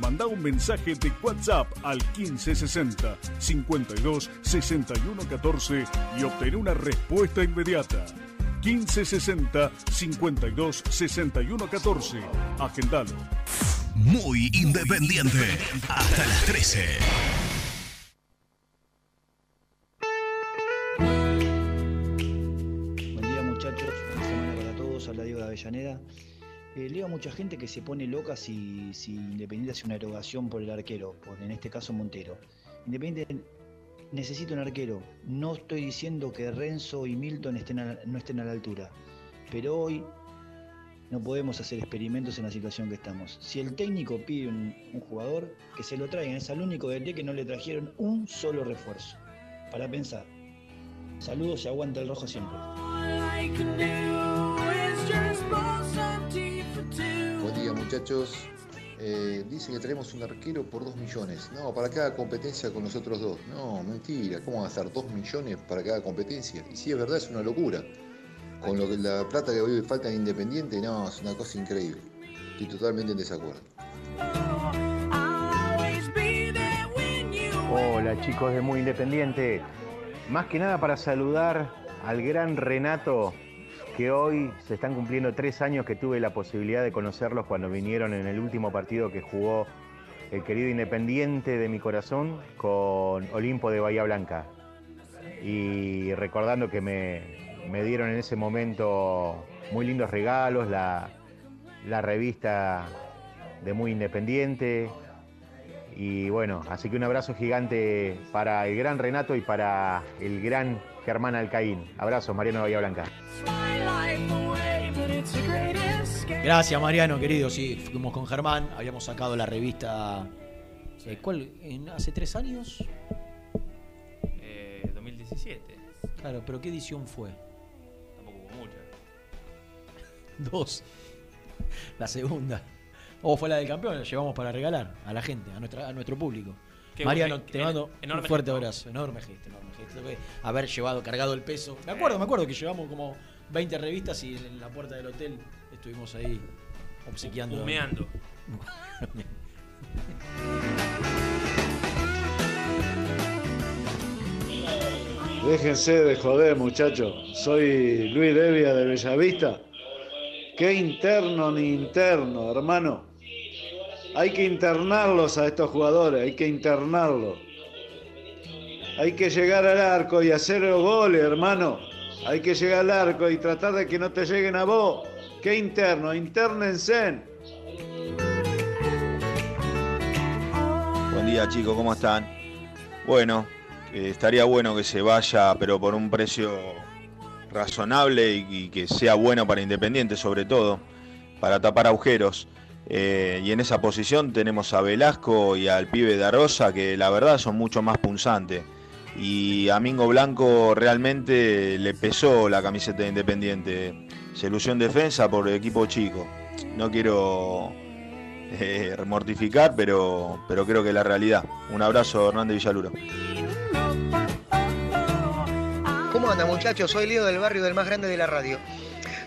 Manda un mensaje de WhatsApp al 1560 52 61 14 y obtén una respuesta inmediata. 1560 52 61 14. Agendalo. Muy independiente. Hasta las 13. Buen día, muchachos. Buena semana para todos. Habla Diego de Avellaneda. Eh, leo a mucha gente que se pone loca si, si Independiente hace una erogación por el arquero, por en este caso Montero. Independiente necesita un arquero. No estoy diciendo que Renzo y Milton estén no estén a la altura, pero hoy no podemos hacer experimentos en la situación que estamos. Si el técnico pide un, un jugador, que se lo traigan. Es al único DT que no le trajeron un solo refuerzo. Para pensar. Saludos y aguanta el rojo siempre. Muchachos. Eh, dice que tenemos un arquero por 2 millones. No, para cada competencia con nosotros dos. No, mentira. ¿Cómo va a estar 2 millones para cada competencia? Y si es verdad, es una locura. Con lo que la plata que hoy falta en Independiente, no, es una cosa increíble. Estoy totalmente en desacuerdo. Hola chicos de Muy Independiente. Más que nada para saludar al gran Renato, que hoy se están cumpliendo tres años que tuve la posibilidad de conocerlos cuando vinieron en el último partido que jugó el querido Independiente de mi corazón con Olimpo de Bahía Blanca. Y recordando que me, me dieron en ese momento muy lindos regalos, la, la revista de Muy Independiente, y bueno, así que un abrazo gigante para el gran Renato y para el gran Germán Alcaín. Abrazo, Mariano Bahía Blanca. Gracias, Mariano, querido. Sí, fuimos con Germán, habíamos sacado la revista. eh, ¿Cuál? En- ¿Hace tres años? Eh, 2017. Claro, pero ¿qué edición fue? Tampoco hubo mucha. Dos. La segunda. O fue la del campeón, la llevamos para regalar a la gente, a, nuestra, a nuestro público. Qué Mariano, te en- mando un fuerte gesto. abrazo. Enorme gesto, enorme gesto. de Haber llevado, cargado el peso. Me acuerdo, me acuerdo que llevamos como 20 revistas y en la puerta del hotel estuvimos ahí obsequiando. Humeando. Déjense de joder, muchachos. Soy Luis Devia de Bellavista. Qué interno ni interno, hermano. Hay que internarlos a estos jugadores, hay que internarlos. Hay que llegar al arco y hacer los goles, hermano. Hay que llegar al arco y tratar de que no te lleguen a vos. Qué interno, internense. Buen día chicos, ¿cómo están? Bueno, eh, estaría bueno que se vaya, pero por un precio razonable y, y que sea bueno para Independiente sobre todo, para tapar agujeros. Eh, y en esa posición tenemos a Velasco y al pibe de Rosa, que la verdad son mucho más punzantes. Y a Mingo Blanco realmente le pesó la camiseta de Independiente. Se defensa por el equipo chico. No quiero eh, mortificar, pero, pero creo que es la realidad. Un abrazo, Hernández Villaluro. ¿Cómo anda muchachos? Soy Leo del barrio del más grande de la radio.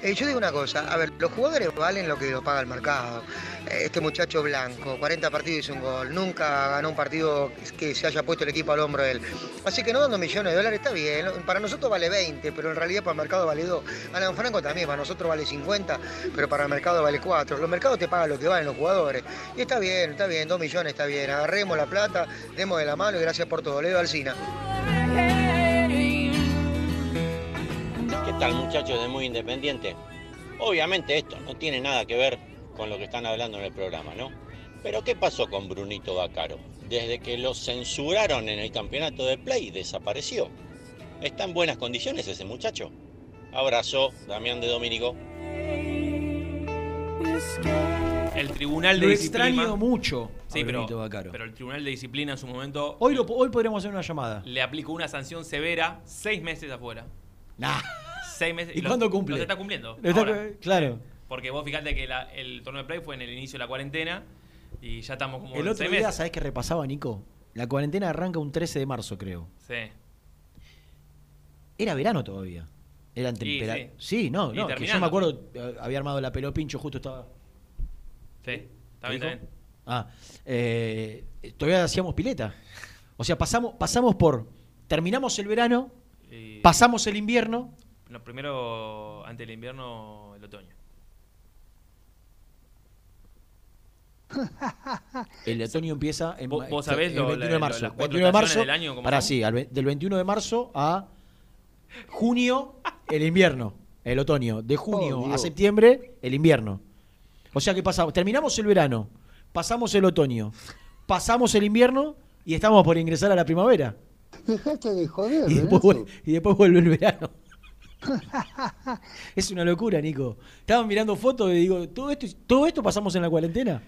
Eh, yo digo una cosa, a ver, los jugadores valen lo que lo paga el mercado. Este muchacho blanco, 40 partidos hizo un gol, nunca ganó un partido que se haya puesto el equipo al hombro de él. Así que no dando millones de dólares está bien, para nosotros vale 20, pero en realidad para el mercado vale 2. Alan Franco también, para nosotros vale 50, pero para el mercado vale 4. Los mercados te pagan lo que valen los jugadores. Y está bien, está bien, 2 millones está bien. Agarremos la plata, demos de la mano y gracias por todo. Leo Alcina. Tal muchachos de Muy Independiente? Obviamente esto no tiene nada que ver con lo que están hablando en el programa, ¿no? Pero ¿qué pasó con Brunito Bacaro? Desde que lo censuraron en el campeonato de Play, desapareció. ¿Está en buenas condiciones ese muchacho? Abrazo, Damián de Domínico. El tribunal de Lo disciplina. extraño mucho a Sí, pero, Brunito Bacaro. pero el tribunal de disciplina en su momento Hoy, lo, hoy podríamos hacer una llamada. le aplicó una sanción severa, seis meses afuera. Nah. Seis meses. ¿Y lo- cuándo cumple? Los está cumpliendo. Lo está- ahora. claro. Porque vos fijate que la- el torneo de play fue en el inicio de la cuarentena y ya estamos como El otro seis día, meses. ¿sabés qué repasaba, Nico? La cuarentena arranca un 13 de marzo, creo. Sí. Era verano todavía. Eran Y temperaturas. sí. Sí. no, Y no. Que yo me acuerdo, eh, había armado la pelopincho, justo estaba. Sí, está bien, ¿Dijo? está bien. Ah, eh, todavía hacíamos pileta. O sea, pasamos, pasamos por. Terminamos el verano, Y- pasamos el invierno. No, primero, antes del invierno, el otoño. El otoño empieza en Vos- vos sabés el lo- 21 la- de marzo. las cuatro 21 de marzo. del año, ¿cómo pará, son? sí, al del 21 de marzo a junio, el invierno. El otoño. De junio Oh, a septiembre, el invierno. O sea que pasamos, terminamos el verano, pasamos el otoño, pasamos el invierno y estamos por ingresar a la primavera. Dejate de joder, después, y después vuelve el verano. es una locura, Nico. Estaba mirando fotos y digo, ¿todo esto, ¿todo esto pasamos en la cuarentena?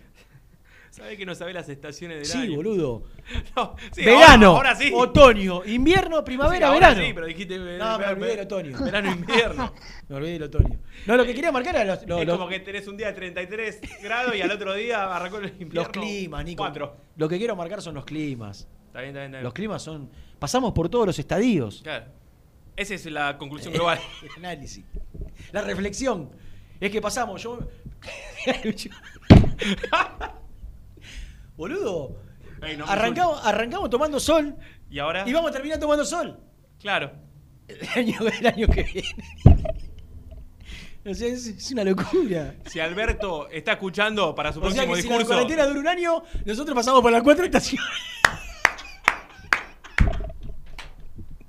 ¿Sabés que no sabés las estaciones del Sí, año? boludo. No, sí, verano, ahora, ahora sí. otoño, invierno, primavera, Sí, verano. Sí, pero dijiste. eh, No, me olvidé del otoño. Verano, invierno. Me olvidé del otoño. No, lo que quería marcar era los, los- es los- como que tenés un día de 33 grados y al otro día arrancó el invierno. los climas, Nico. Cuatro. Lo que quiero marcar son los climas. Está bien, está bien, está bien. Los climas son. Pasamos por todos los estadios. Claro. Esa es la conclusión global. El análisis. La reflexión. Es que pasamos, yo. Boludo. Ey, no me arrancamos, arrancamos tomando sol ¿Y ahora? y vamos a terminar tomando sol. Claro. El año, el año que viene. O sea, es, es una locura. Si Alberto está escuchando para su O sea próximo que si la discurso. cuarentena dura un año, nosotros pasamos por las cuatro estaciones.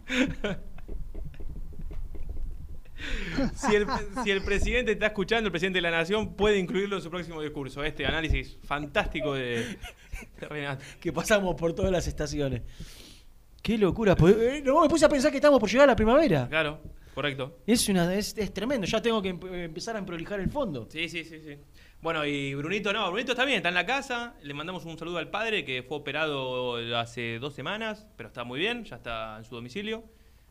si, el, si el presidente está escuchando, el presidente de la nación puede incluirlo en su próximo discurso. Este análisis fantástico de, de Renato. que pasamos por todas las estaciones. Qué locura. pues, eh, No, me puse a pensar que estamos por llegar a la primavera. Claro, correcto. Es, una, es, es tremendo. Ya tengo que empe- empezar a emprolijar el fondo. Sí, sí, sí, sí. Bueno, y Brunito no, Brunito está bien, está en la casa. Le mandamos un saludo al padre que fue operado hace dos semanas, pero está muy bien, ya está en su domicilio.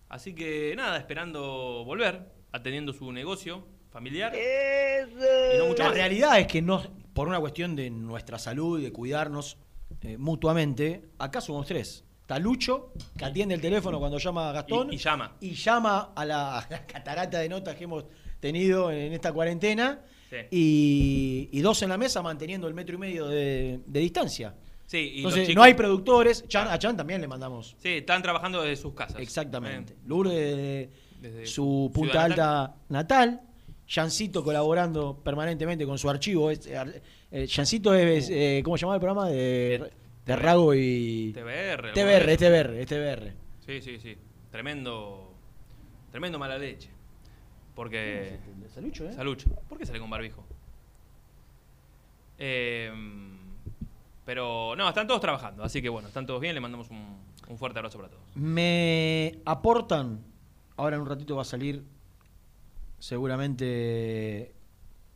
Así que nada, esperando volver, atendiendo su negocio familiar. Y no mucho La más. realidad es que no, por una cuestión de nuestra salud y de cuidarnos eh, mutuamente, acá somos tres. Está Lucho, que atiende el teléfono cuando llama a Gastón. Y- y llama. Y llama a la, a la catarata de notas que hemos tenido en esta cuarentena. Sí. Y, y dos en la mesa manteniendo el metro y medio de, de distancia. Sí, y Entonces, chicos- no hay productores. Chan- a Chan también le mandamos. Sí, están trabajando desde sus casas. Exactamente. Lourdes de Desde su punta alta natal. Jancito colaborando permanentemente con su archivo. Es- eh, Jancito es, eh, ¿cómo se llama el programa? De, de Rago y... TBR. TBR, TBR, TBR. Sí, sí, sí. Tremendo. Tremendo mala leche. Porque. Salucho, ¿eh? Salucho. ¿Por qué sale con barbijo? Eh, pero no, están todos trabajando, así que bueno, están todos bien, le mandamos un, un fuerte abrazo para todos. Me aportan, ahora en un ratito va a salir seguramente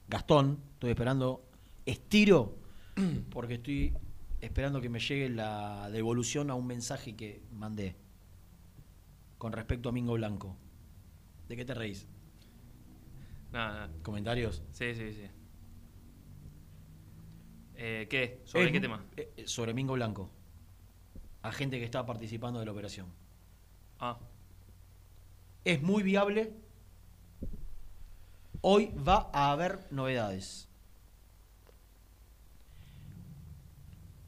Gastón, estoy esperando, estiro, porque estoy esperando que me llegue la devolución a un mensaje que mandé con respecto a Mingo Blanco. ¿De qué te reís? Nada, nada. ¿Comentarios? Sí, sí, sí. Eh, ¿Qué? ¿Sobre qué tema? eh, sobre Mingo Blanco. A gente que está participando de la operación. Ah, es muy viable. Hoy va a haber novedades.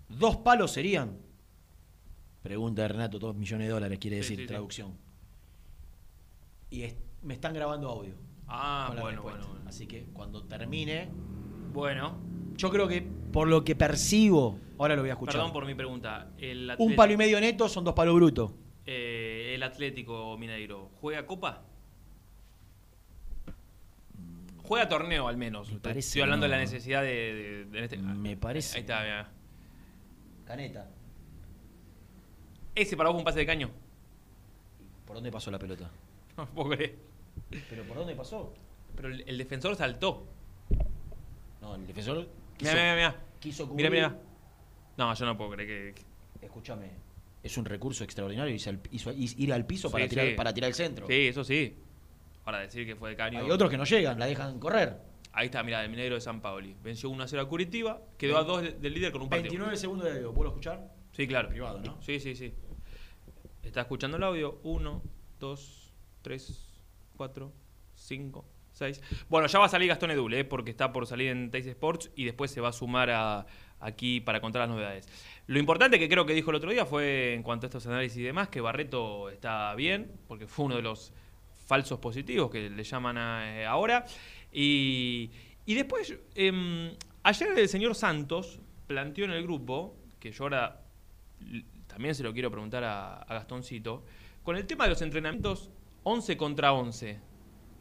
¿Dos palos serían? Pregunta Renato, dos millones de dólares quiere decir, sí, sí. traducción. Y es- me están grabando audio. Ah, bueno, bueno, bueno. Así que cuando termine, bueno. yo creo que por lo que percibo, ahora lo voy a escuchar. Perdón por mi pregunta. El Un palo y medio neto son dos palos brutos. eh, Atlético Mineiro, ¿juega Copa? Juega torneo al menos. parece Estoy hablando no. de la necesidad de, de- de este- Me parece. Ahí está, mira. Caneta. Ese para vos fue un pase de caño. ¿Por dónde pasó la pelota? No puedo creer. ¿Pero por dónde pasó? Pero el, el defensor saltó. No, el defensor Mira, quiso, mira, mira. quiso Mira, cubrir. mira. No, yo no puedo creer que. que- Escúchame, es un recurso extraordinario irse al- hizo- ir al piso Sí, para, tirar, sí. para tirar el centro. Sí, eso sí. Para decir que fue de caño. Hay otros que no llegan, la dejan correr. Ahí está, mira, el minero de San Paoli. Venció 1 a 0 a Curitiba, quedó a 2 de- del líder con un partido. 29 segundos de audio, ¿puedo escuchar? Sí, claro. Privado, ¿no? Sí, sí, sí. Está escuchando el audio. 1, 2, 3, 4, 5, 6. Bueno, ya va a salir Gastón Edule, ¿eh? porque está por salir en Teis Sports y después se va a sumar a, aquí para contar las novedades. Lo importante que creo que dijo el otro día fue, en cuanto a estos análisis y demás, que Barreto está bien, porque fue uno de los falsos positivos que le llaman eh, ahora. Y, y después, em, ayer el señor Santos planteó en el grupo, que yo ahora también se lo quiero preguntar a, a Gastoncito, con el tema de los entrenamientos 11 contra 11.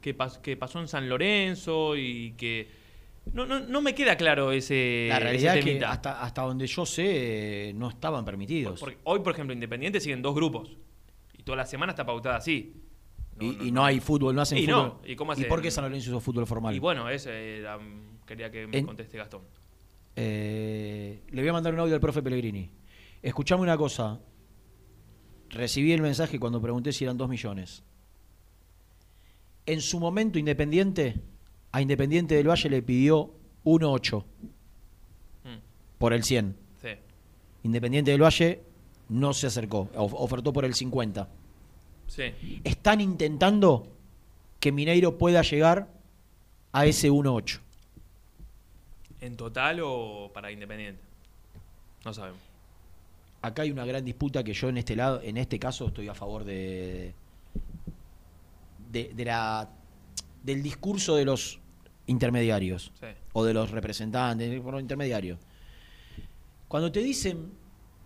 que, pas- que pasó en San Lorenzo y que... No, no, no me queda claro ese, La ese realidad es que hasta, hasta donde yo sé eh, no estaban permitidos. Porque hoy, por ejemplo, Independiente siguen dos grupos. Y toda la semana está pautada así. y, y no hay fútbol, no hacen Y fútbol. ¿y cómo hacen? por qué San Lorenzo hizo fútbol formal? Y bueno, ese era, mm, quería que me En- conteste Gastón. Eh, le voy a mandar un audio al profe Pellegrini. Escuchame una cosa. Recibí el mensaje cuando pregunté si eran 2 millones. En su momento, Independiente, a Independiente del Valle le pidió 1,8 Mm. por el 100. Sí. Independiente del Valle no se acercó, of- ofertó por el 50. Sí. Están intentando que Mineiro pueda llegar a ese 1,8. ¿En total o para Independiente? No sabemos. acá hay una gran disputa que yo en este lado, en este caso, estoy a favor de, de, de la del discurso de los intermediarios Sí. o de los representantes, por los intermediarios. Cuando te dicen,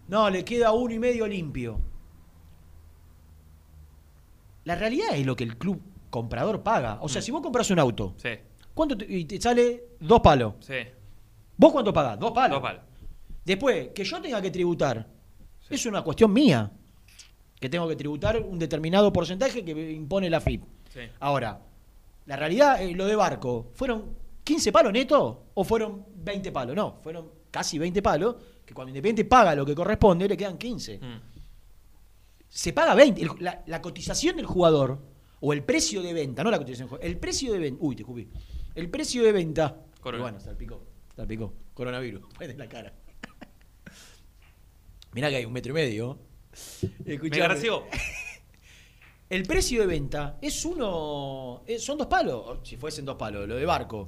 no, le queda uno y medio limpio. La realidad es lo que el club comprador paga. O sea, si vos compras un auto, Sí. ¿cuánto te, y te sale dos palos? Sí. ¿Vos cuánto pagás? Dos palos. Dos palos. Después, que yo tenga que tributar, es una cuestión mía. Que tengo que tributar un determinado porcentaje que impone la FIP. Ahora, la realidad, eh, lo de barco, ¿fueron 15 palos netos o fueron 20 palos? No, fueron casi 20 palos, que cuando Independiente paga lo que corresponde, le quedan 15. Mm. Se paga 20. El- la, la cotización del jugador, o el precio de venta, no la cotización del jugador, el precio de venta, uy, te escupí. El precio de venta, Corona. bueno, salpicó, salpicó, coronavirus, en la cara. Mirá que hay un metro y medio. Me Escuchame. El precio de venta es uno. es- son dos palos. Si fuesen dos palos, lo de barco.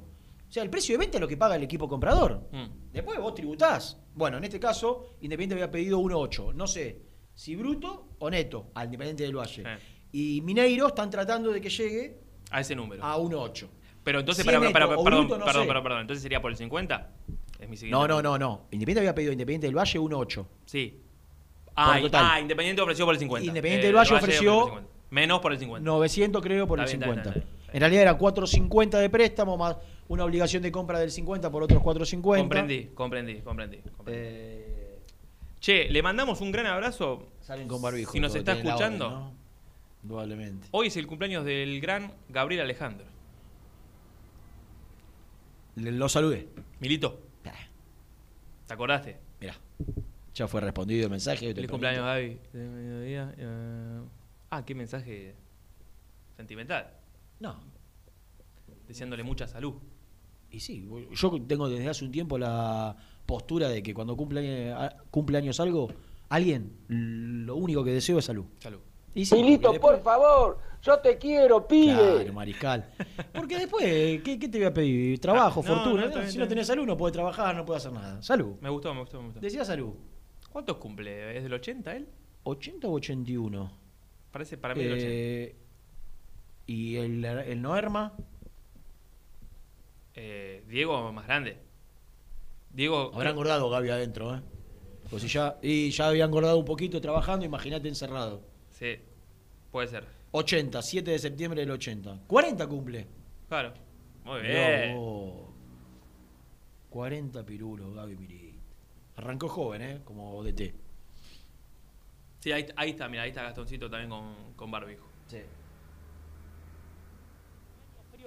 O sea, el precio de venta es lo que paga el equipo comprador. Mm. Después vos tributás. Bueno, en este caso, Independiente había pedido 1.8. No sé si bruto o neto al Independiente del Valle. Eh. Y Mineiro están tratando de que llegue A ese número. a 1.8. Pero entonces, Si para, para- o perdón, no perdón, perdón, perdón. Entonces sería por el 50. Es mi siguiente No, no, no, no. Independiente había pedido Independiente del Valle 1.8. Sí. Ah, ah, Independiente ofreció por el 50. Independiente Eh, del Valle por ofreció- el 50. Menos por el 50. 900 creo por Está el bien, está 50. bien, está bien, está En realidad era 450 de préstamo más una obligación de compra del 50 por otros 450. Comprendí, comprendí, comprendí. comprendí. Eh, Che, le mandamos un gran abrazo. Salen con barbijo. Si nos está escuchando. Probablemente. Hoy es el cumpleaños del gran Gabriel Alejandro. Le- Lo saludé. Milito. ¿Te acordaste? Mirá. Ya fue respondido el mensaje. Feliz cumpleaños, Gaby. De mediodía. eh, Ah, qué mensaje sentimental. No. Deseándole mucha salud. Y sí, yo tengo desde hace un tiempo la postura de que cuando cumple, cumple años algo, alguien, lo único que deseo es salud. Salud. Y sí, después- por favor, yo te quiero, pibe. Claro, mariscal. Porque después, ¿qué, qué te voy a pedir? Trabajo, Ah, no, fortuna. no, si no tenés salud, no podés trabajar, no podés hacer nada. Salud. Me gustó, me gustó, me gustó. Decía salud. ¿Cuántos cumple? ¿Es del 80 él? ¿80 o 81? Parece para mí del 80. Eh, ¿Y el, el Noerma? Eh, Diego más grande. Diego. Habrá engordado Gaby adentro, ¿eh? Pues si ya, y ya había engordado un poquito trabajando, imagínate encerrado. Sí, puede ser. 80, 7 de septiembre del 80. 40 cumple. Claro. Muy bien. vos. 40 pirulos, Gaby Mirit. Arrancó joven, ¿eh? Como DT. Sí, ahí, ahí está, mira, ahí está Gastoncito también con, con barbijo. Sí.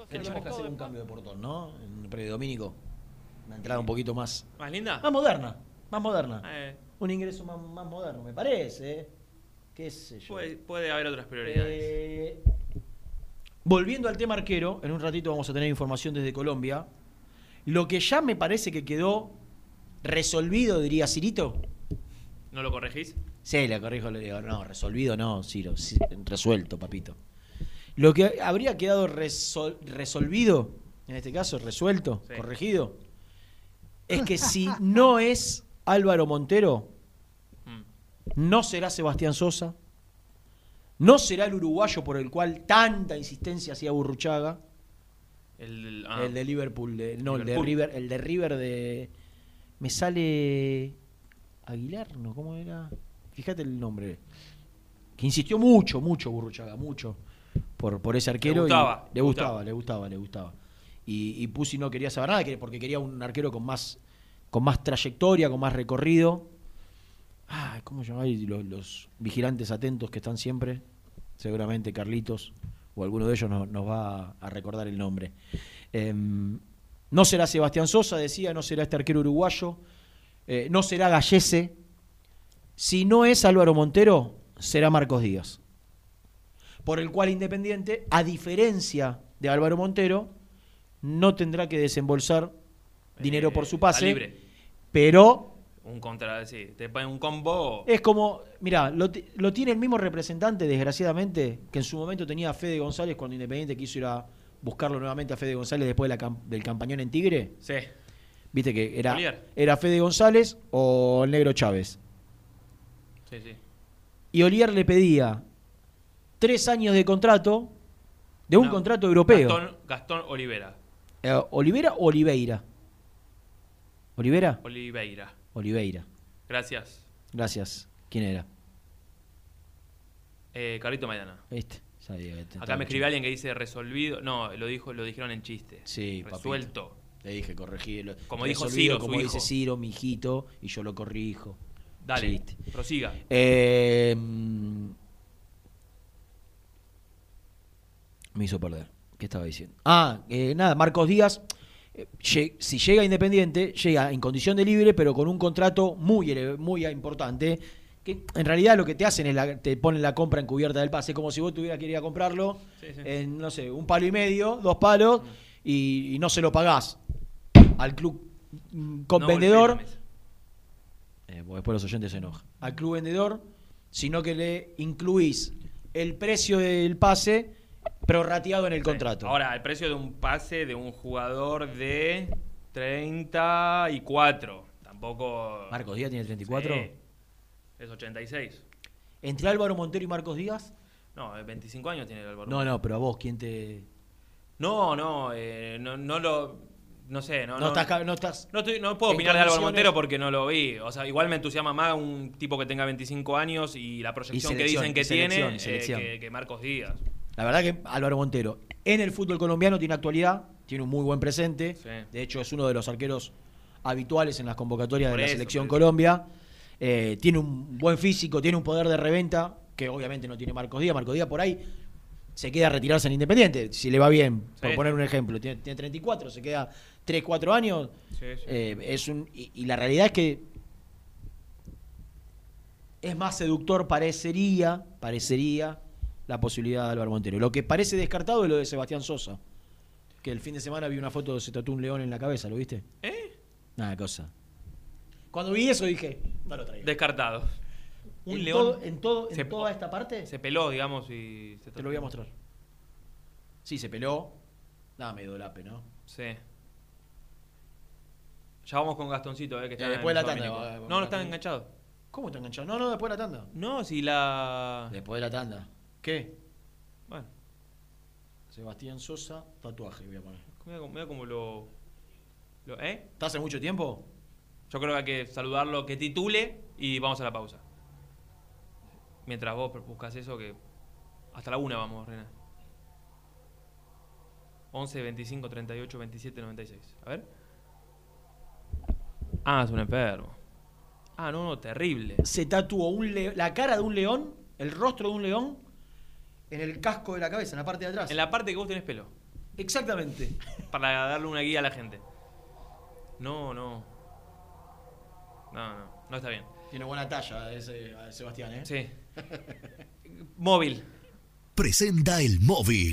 Tenemos que hacer un cambio de portón, ¿no? En el dominico. Una entrada un poquito más. ¿Más linda? Más moderna. Más moderna. Eh, Un ingreso más, más moderno, me parece. ¿eh? ¿Qué sé yo? puede, puede haber otras prioridades. Eh, volviendo al tema arquero, en un ratito vamos a tener información desde Colombia. Lo que ya me parece que quedó resolvido, diría Cirito. ¿No lo corregís? Sí, le corrijo, le digo, no, resolvido no, Ciro, sí, resuelto, papito. Lo que habría quedado resol- resolvido, en este caso, resuelto, Sí. corregido, es que si no es Álvaro Montero, Mm. no será Sebastián Sosa, no será el uruguayo por el cual tanta insistencia hacía Burruchaga, El, ah, el de Liverpool, de- no, el de. River, el de River de me sale Aguilar, ¿no? ¿Cómo era? Fíjate el nombre. Que insistió mucho, mucho Burruchaga, mucho. por, por ese arquero. y gustaba, le gustaba, le gustaba, le gustaba. Y, y Pusi no quería saber nada que- porque quería un arquero con más, con más trayectoria, con más recorrido. Ah, ¿Cómo llamáis los, los vigilantes atentos que están siempre? Seguramente Carlitos o alguno de ellos no- nos va a recordar el nombre. Em, no será Sebastián Sosa, decía, no será este arquero uruguayo, eh, no será Gallese. Si no es Álvaro Montero, será Marcos Díaz. Por el cual Independiente, a diferencia de Álvaro Montero, no tendrá que desembolsar dinero por su Eh, Está pase, libre. pero Un contra, sí, te ponen un combo. es como, mira, lo, ti- lo tiene el mismo representante, desgraciadamente, que en su momento tenía Fede González cuando Independiente quiso ir a buscarlo nuevamente a Fede González después de la cam- del campañón en Tigre. Sí. Viste que era, era Fede González o el Negro Chávez. Sí, sí. Y Olier le pedía tres años de contrato, de un No, contrato europeo. Gastón, Gastón Olivera. Eh, ¿Olivera o Oliveira? ¿Olivera? Oliveira. Oliveira. Gracias. Gracias. ¿Quién era? Eh, Carlito Maidana. Este. Sabía que te Acá me escribe alguien que dice resolvido. No, lo dijo, lo dijeron en chiste. Sí, papito. Resuelto. Le dije, corregirlo. Como dijo Ciro, como dice Ciro, mi hijito, y yo lo corrijo. Dale, Chiste. prosiga. Eh, mm, me hizo perder. ¿Qué estaba diciendo? Ah, eh, nada, Marcos Díaz, eh, si llega a Independiente, llega en condición de libre, pero con un contrato muy, muy importante. Que en realidad lo que te hacen es la- te ponen la compra encubierta del pase, como si vos tuvieras que ir a comprarlo Sí, sí. en, no sé, un palo y medio, dos palos, y, y no se lo pagás al club mm, con No vendedor. Eh, porque después los oyentes se enojan. Al club vendedor, sino que le incluís el precio del pase prorrateado en el contrato. Ahora, el precio de un pase de un jugador de 34. Tampoco. Marcos Díaz tiene 34. Sí. Es 86. Entre Álvaro Montero y Marcos Díaz. No, 25 años tiene el Álvaro. No, no, pero a vos, ¿quién te.? No, no, eh, no, no lo. No sé, no. No estás no estás No, estoy- no puedo opinar de Álvaro Montero porque no lo vi. O sea, igual me entusiasma más un tipo que tenga 25 años y la proyección que dicen que tiene selección. eh, que, que Marcos Díaz. La verdad que Álvaro Montero en el fútbol colombiano tiene actualidad, tiene un muy buen presente. Sí. De hecho, es uno de los arqueros habituales en las convocatorias Por de la eso, selección. Colombia. Eh, tiene un buen físico, tiene un poder de reventa que obviamente no tiene Marcos Díaz. Marcos Díaz por ahí se queda a retirarse en Independiente, si le va bien, por poner un ejemplo. Tiene, tiene 34, se queda 3, 4 años. Sí, sí. Eh, es un, y, y la realidad es que es más seductor, parecería, parecería la posibilidad de Álvaro Montero. Lo que parece descartado es lo de Sebastián Sosa. Que el fin de semana vi una foto de se tatuó un león en la cabeza, ¿lo viste? ¿Eh? Nada, cosa. Cuando vi eso dije, no lo traigo. Descartado. Un en león. todo- en todo- en se- toda esta parte Se peló, digamos, y. se te lo voy a mostrar. Sí, se peló. Nada, medio dolape, ¿no? Sí. Ya vamos con Gastoncito, eh, que está Eh, después en de la tanda, va- va- No, no están enganchados. ¿Cómo está enganchado? No, no, después de la tanda. No, si la. Después de la tanda. ¿Qué? Bueno, Sebastián Sosa, tatuaje, voy a poner. mira, como- mira como lo, lo- ¿Eh? ¿Estás hace mucho tiempo? Yo creo que hay que saludarlo, que titule y vamos a la pausa. Mientras vos buscas eso, que. Hasta la una vamos, Renan. 11, 25, 38, 27, 96. A ver. Ah, es un enfermo. Ah, no, no, terrible. Se tatuó un la cara de un león, el rostro de un león, en el casco de la cabeza, en la parte de atrás. En la parte que vos tenés pelo. Exactamente. Para darle una guía a la gente. No, no. No, no, no está bien. Tiene buena talla ese Sebastián, ¿eh? Sí. Móvil. Presenta el móvil.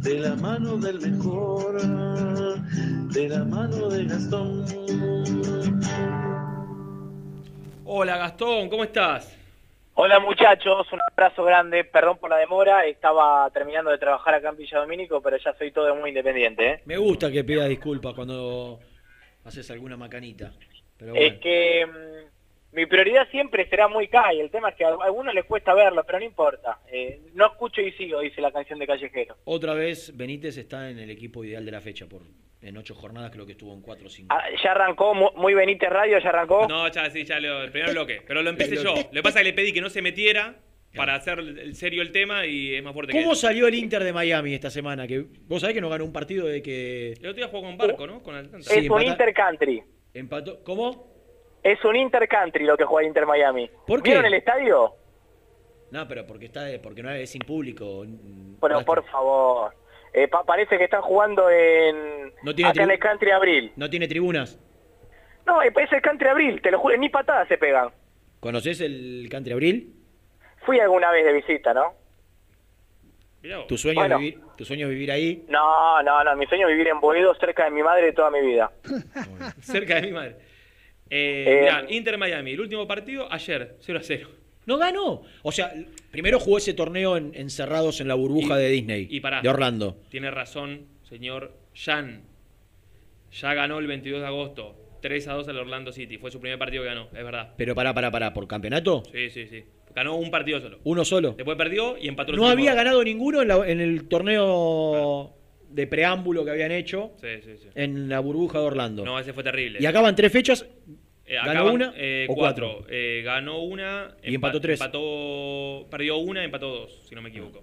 de la mano del mejor, de la mano de Gastón. Hola Gastón, ¿cómo estás? Hola muchachos, un abrazo grande, perdón por la demora, estaba terminando de trabajar acá en Villa Domínico, pero ya soy todo muy independiente. ¿eh? Me gusta que pidas disculpas cuando haces alguna macanita. Pero bueno. Es que mm, mi prioridad siempre será muy Kai, el tema es que a algunos les cuesta verlo, pero no importa. Eh, no escucho y sigo, dice la canción de Callejero. Otra vez Benítez está en el equipo ideal de la fecha. por En ocho jornadas creo que estuvo en cuatro o cinco. Ah, ya arrancó, mu- muy Benítez Radio, ya arrancó. No, ya sí, ya lo, el primer bloque. Pero lo empecé yo. Lo que pasa es que le pedí que no se metiera para hacer el serio el tema y es más fuerte que ¿Cómo salió el Inter de Miami esta semana? Que vos sabés que no ganó un partido de que El otro día jugó con Barco, ¿no? Con Atlanta. es un Intercountry. empató. ¿Cómo? Es un Intercountry lo que juega Inter Miami. ¿Por qué? ¿Vieron el estadio? No, pero porque está porque no es sin público. Pero por favor. Eh, pa- parece que están jugando en No tiene acá en el Country Abril. No tiene tribunas. No, eh, es el Country Abril, te lo juro, ni patadas se pegan. ¿Conoces el Country Abril? Fui alguna vez de visita, ¿no? ¿Tu sueño, Bueno. es vivir, ¿Tu sueño es vivir ahí? No, no, no, mi sueño es vivir en Boedo, cerca de mi madre toda mi vida. Cerca de mi madre. Eh, Eh, mirá, Inter Miami, el último partido ayer, 0 a 0. No ganó. O sea, primero jugó ese torneo en- encerrados en la burbuja Y- de Disney. Y pará. De Orlando. Tiene razón, señor Jan. Ya ganó el 22 de agosto. 3 a 2 al Orlando City. Fue su primer partido que ganó, es verdad. Pero pará, pará, pará. ¿Por campeonato? Sí, sí, sí. Ganó un partido solo. Uno solo. Después perdió y empató el No había ganado ninguno en, la- en el torneo de preámbulo que habían hecho Sí, sí, sí. en la burbuja de Orlando. No, ese fue terrible. Y acaban tres fechas. Eh, ¿Ganó acaban, una eh, o cuatro. cuatro? Eh, ganó una. Y empató tres. Empató, perdió una y empató dos, si no me equivoco.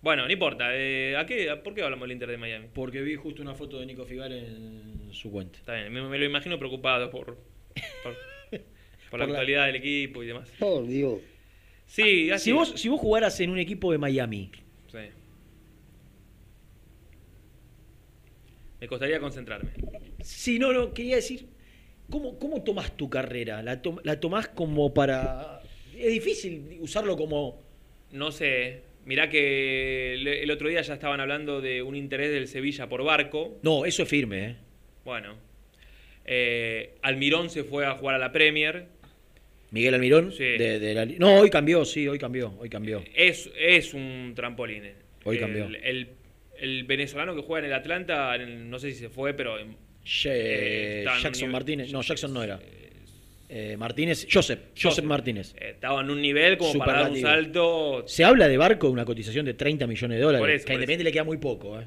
Bueno, no importa. Eh, ¿a qué, ¿Por qué hablamos del Inter de Miami? Porque vi justo una foto de Nico Figal en su cuenta. Está bien, me, me lo imagino preocupado por, por, por la Por la- actualidad del equipo y demás. Por Dios. Sí, así Si vos, si vos jugaras en un equipo de Miami, Sí. Me costaría concentrarme. Sí, no, no, quería decir, ¿cómo, cómo tomás tu carrera? ¿La, tom- la tomás como para...? Es difícil usarlo como... No sé. Mirá que el, otro día ya estaban hablando de un interés del Sevilla por barco. No, eso es firme, ¿eh? Bueno. Eh, Almirón se fue a jugar a la Premier. Miguel Almirón. Sí. de- de la li- no, hoy cambió, sí, hoy cambió, hoy cambió. Es, es un trampolín. Hoy cambió. El, el venezolano que juega en el Atlanta, en- no sé si se fue, pero... en- eh, Jackson nivel- Martínez. No, Jackson no era. Eh, Martínez. Joseph. Joseph Martínez. eh, estaba en un nivel como para dar un salto. Se habla de barco de una cotización de 30 millones de dólares. Eso, que a Independiente le queda muy poco, ¿eh?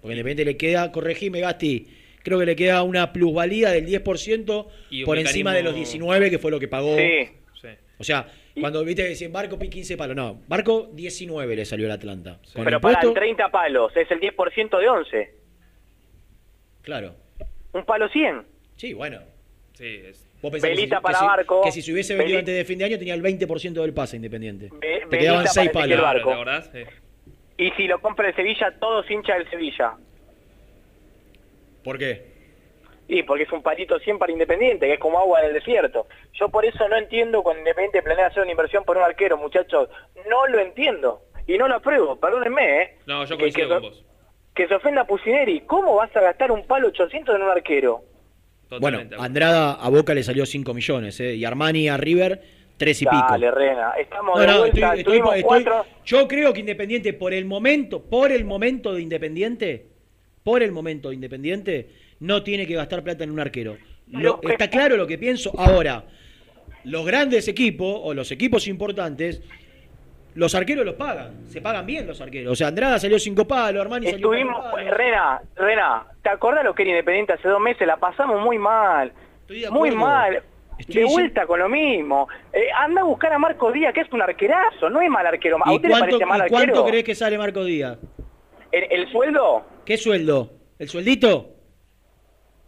Porque a Independiente le queda, corregime Gasti, creo que le queda una plusvalía del 10% Y un por encima de los mecanismo- 19 que fue lo que pagó. Sí. Sí. O sea, cuando viste que decían barco pi 15 palos, no, barco 19 le salió el Atlanta. Con Pero para impuesto, 30 palos, es el 10% de 11. claro. Un palo 100. Sí, bueno. Sí, es... Vos pensás que Velita si- para que si- barco. Que si se hubiese vendido Veli- antes de fin de año tenía el 20% del pase Independiente. Ve- Te quedaban velita 6 para Ezequiel palos. Barco. Sí. Y si lo compra el Sevilla, todos hinchas del Sevilla. ¿Por qué? Y porque es un palito 100 para Independiente, que es como agua del desierto. Yo por eso no entiendo cuando Independiente planea hacer una inversión por un arquero, muchachos. No lo entiendo. Y no lo apruebo, perdónenme, ¿eh? No, yo coincido que, con so- vos. que se ofenda a Pusineri. ¿Cómo vas a gastar un palo 800 en un arquero? Bueno, Andrada a Boca le salió 5 millones, ¿eh? Y Armani a River 3 y Dale, pico. Rena. Estamos No, de vuelta. estoy- estoy- estoy- cuatro... yo creo que Independiente, por el momento, por el momento de Independiente, por el momento de Independiente, no tiene que gastar plata en un arquero. Lo- está claro lo que pienso. Ahora, los grandes equipos o los equipos importantes, los arqueros los pagan. Se pagan bien los arqueros. O sea, Andrada salió 5 palos, Armani salió Estuvimos, cuatro palos. Rena, Rena, ¿te acordás lo que era Independiente hace dos meses? La pasamos muy mal. de Muy mal. Estoy de diciendo- vuelta con lo mismo. Eh, anda a buscar a Marco Díaz, que es un arquerazo, no es mal arquero. ¿A ¿Y usted le cuánto, parece mal y arquero? cuánto crees que sale Marco Díaz? ¿El, el sueldo? ¿Qué sueldo? ¿El sueldito?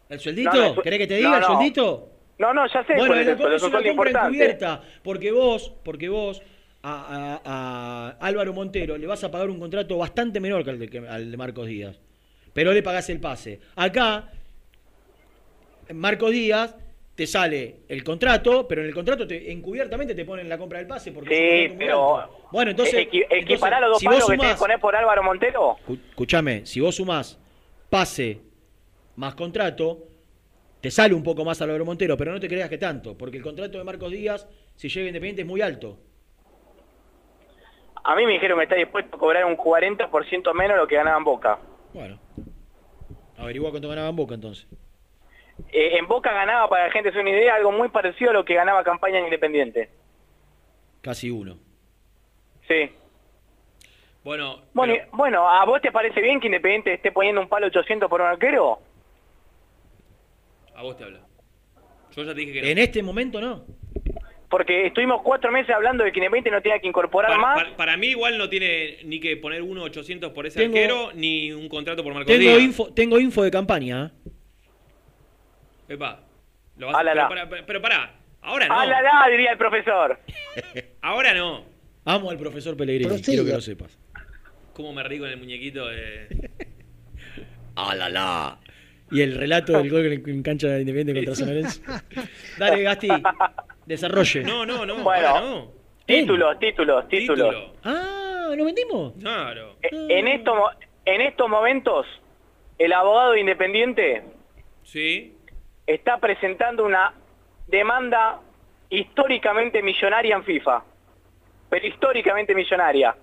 ¿El sueldito? No, ¿Querés que te no, diga el sueldito? No, no, ya sé Bueno, el sueldo, es es un una compra encubierta, porque vos, porque vos a, a- a Álvaro Montero le vas a pagar un contrato bastante menor que al de, que- al de Marcos Díaz, pero le pagás el pase. Acá, Marcos Díaz te sale el contrato, pero en el contrato te, encubiertamente te ponen la compra del pase porque Sí, pero... alto. Bueno, entonces, equi- entonces, equipará los dos si palos que sumás- que poner por Álvaro Montero. Escúchame, si vos sumás pase más contrato, te sale un poco más a Álvaro Montero, pero no te creas que tanto, porque el contrato de Marcos Díaz, si llega Independiente, es muy alto. A mí me dijeron que está dispuesto a cobrar un 40% menos de lo que ganaba en Boca. Bueno. Averigua cuánto ganaba en Boca entonces. Eh, en Boca ganaba, para la gente dé una idea, algo muy parecido a lo que ganaba campaña en Independiente. Casi uno. Sí. Bueno, Bueno, bueno, ¿a vos te parece bien que Independiente esté poniendo un palo 800 por un arquero? A vos te hablo. Yo ya te dije que no. En este momento no. Porque estuvimos cuatro meses hablando de que Independiente no tenía que incorporar Para, más. para- para mí igual no tiene ni que poner 1.800 por ese Tengo- arquero, ni un contrato por Marcos Tengo Díaz. info, tengo info de campaña. ¿eh? Epa, lo vas- Alala. pero, pará, ahora no. ¡Ah, la, la! diría el profesor. Ahora no. Amo al profesor Pellegrini, Prosiga. quiero que lo sepas. Cómo me río con el muñequito de... ¡Ah, la, la! Y el relato del gol en- en cancha de Independiente contra San Lorenzo. Dale, Gasti, desarrolle. No, no, no. Bueno, no. títulos, títulos, títulos. Título. Ah, ¿lo vendimos? Claro. Eh, En, esto, mo- en estos momentos, el abogado de Independiente Sí. está presentando una demanda históricamente millonaria en FIFA. Pero históricamente millonaria.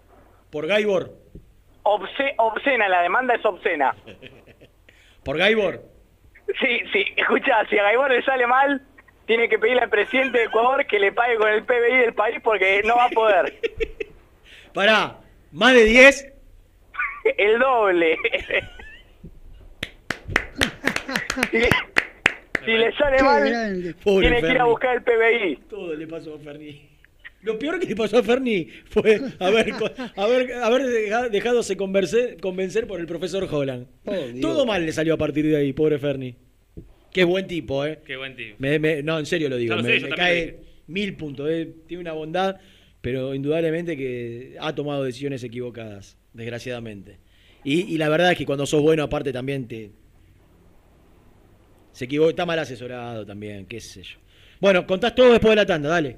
Por Gaibor. Obsce- obscena, la demanda es obscena. Por Gaibor. Sí, sí, escucha, si a Gaibor le sale mal, tiene que pedirle al presidente de Ecuador que le pague con el PBI del país porque no va a poder. Pará, más de 10. El doble. si, le, si le sale mal, tiene que ir a buscar el PBI. Todo le pasó a Ferni. Lo peor que le pasó a Ferni fue haber, haber, haber deja- dejadose convencer, convencer por el profesor Holland. Todo mal le salió a partir de ahí, pobre Ferni. Qué buen tipo, ¿eh? Qué buen tipo. Me- me- no, en serio lo digo. Me sé, yo me también lo cae mil puntos. ¿eh? Tiene una bondad, pero indudablemente que ha tomado decisiones equivocadas, desgraciadamente. Y, y la verdad es que cuando sos bueno, aparte también te. Se equivocó, está mal asesorado también, qué sé yo. Bueno, contás todo después de la tanda, dale.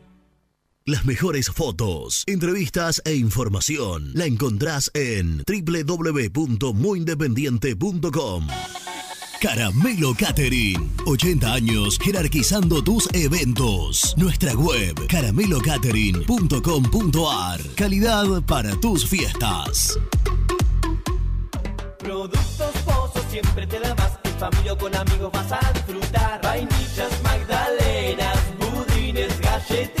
Las mejores fotos, entrevistas e información la encontrás en www.muyindependiente.com. Caramelo Catering. 80 años jerarquizando tus eventos. Nuestra web caramelocatering.com.ar. Calidad para tus fiestas. Productos Pozos siempre te da. En familia o con amigos vas a disfrutar. Vainillas, magdalenas, budines, galletitas.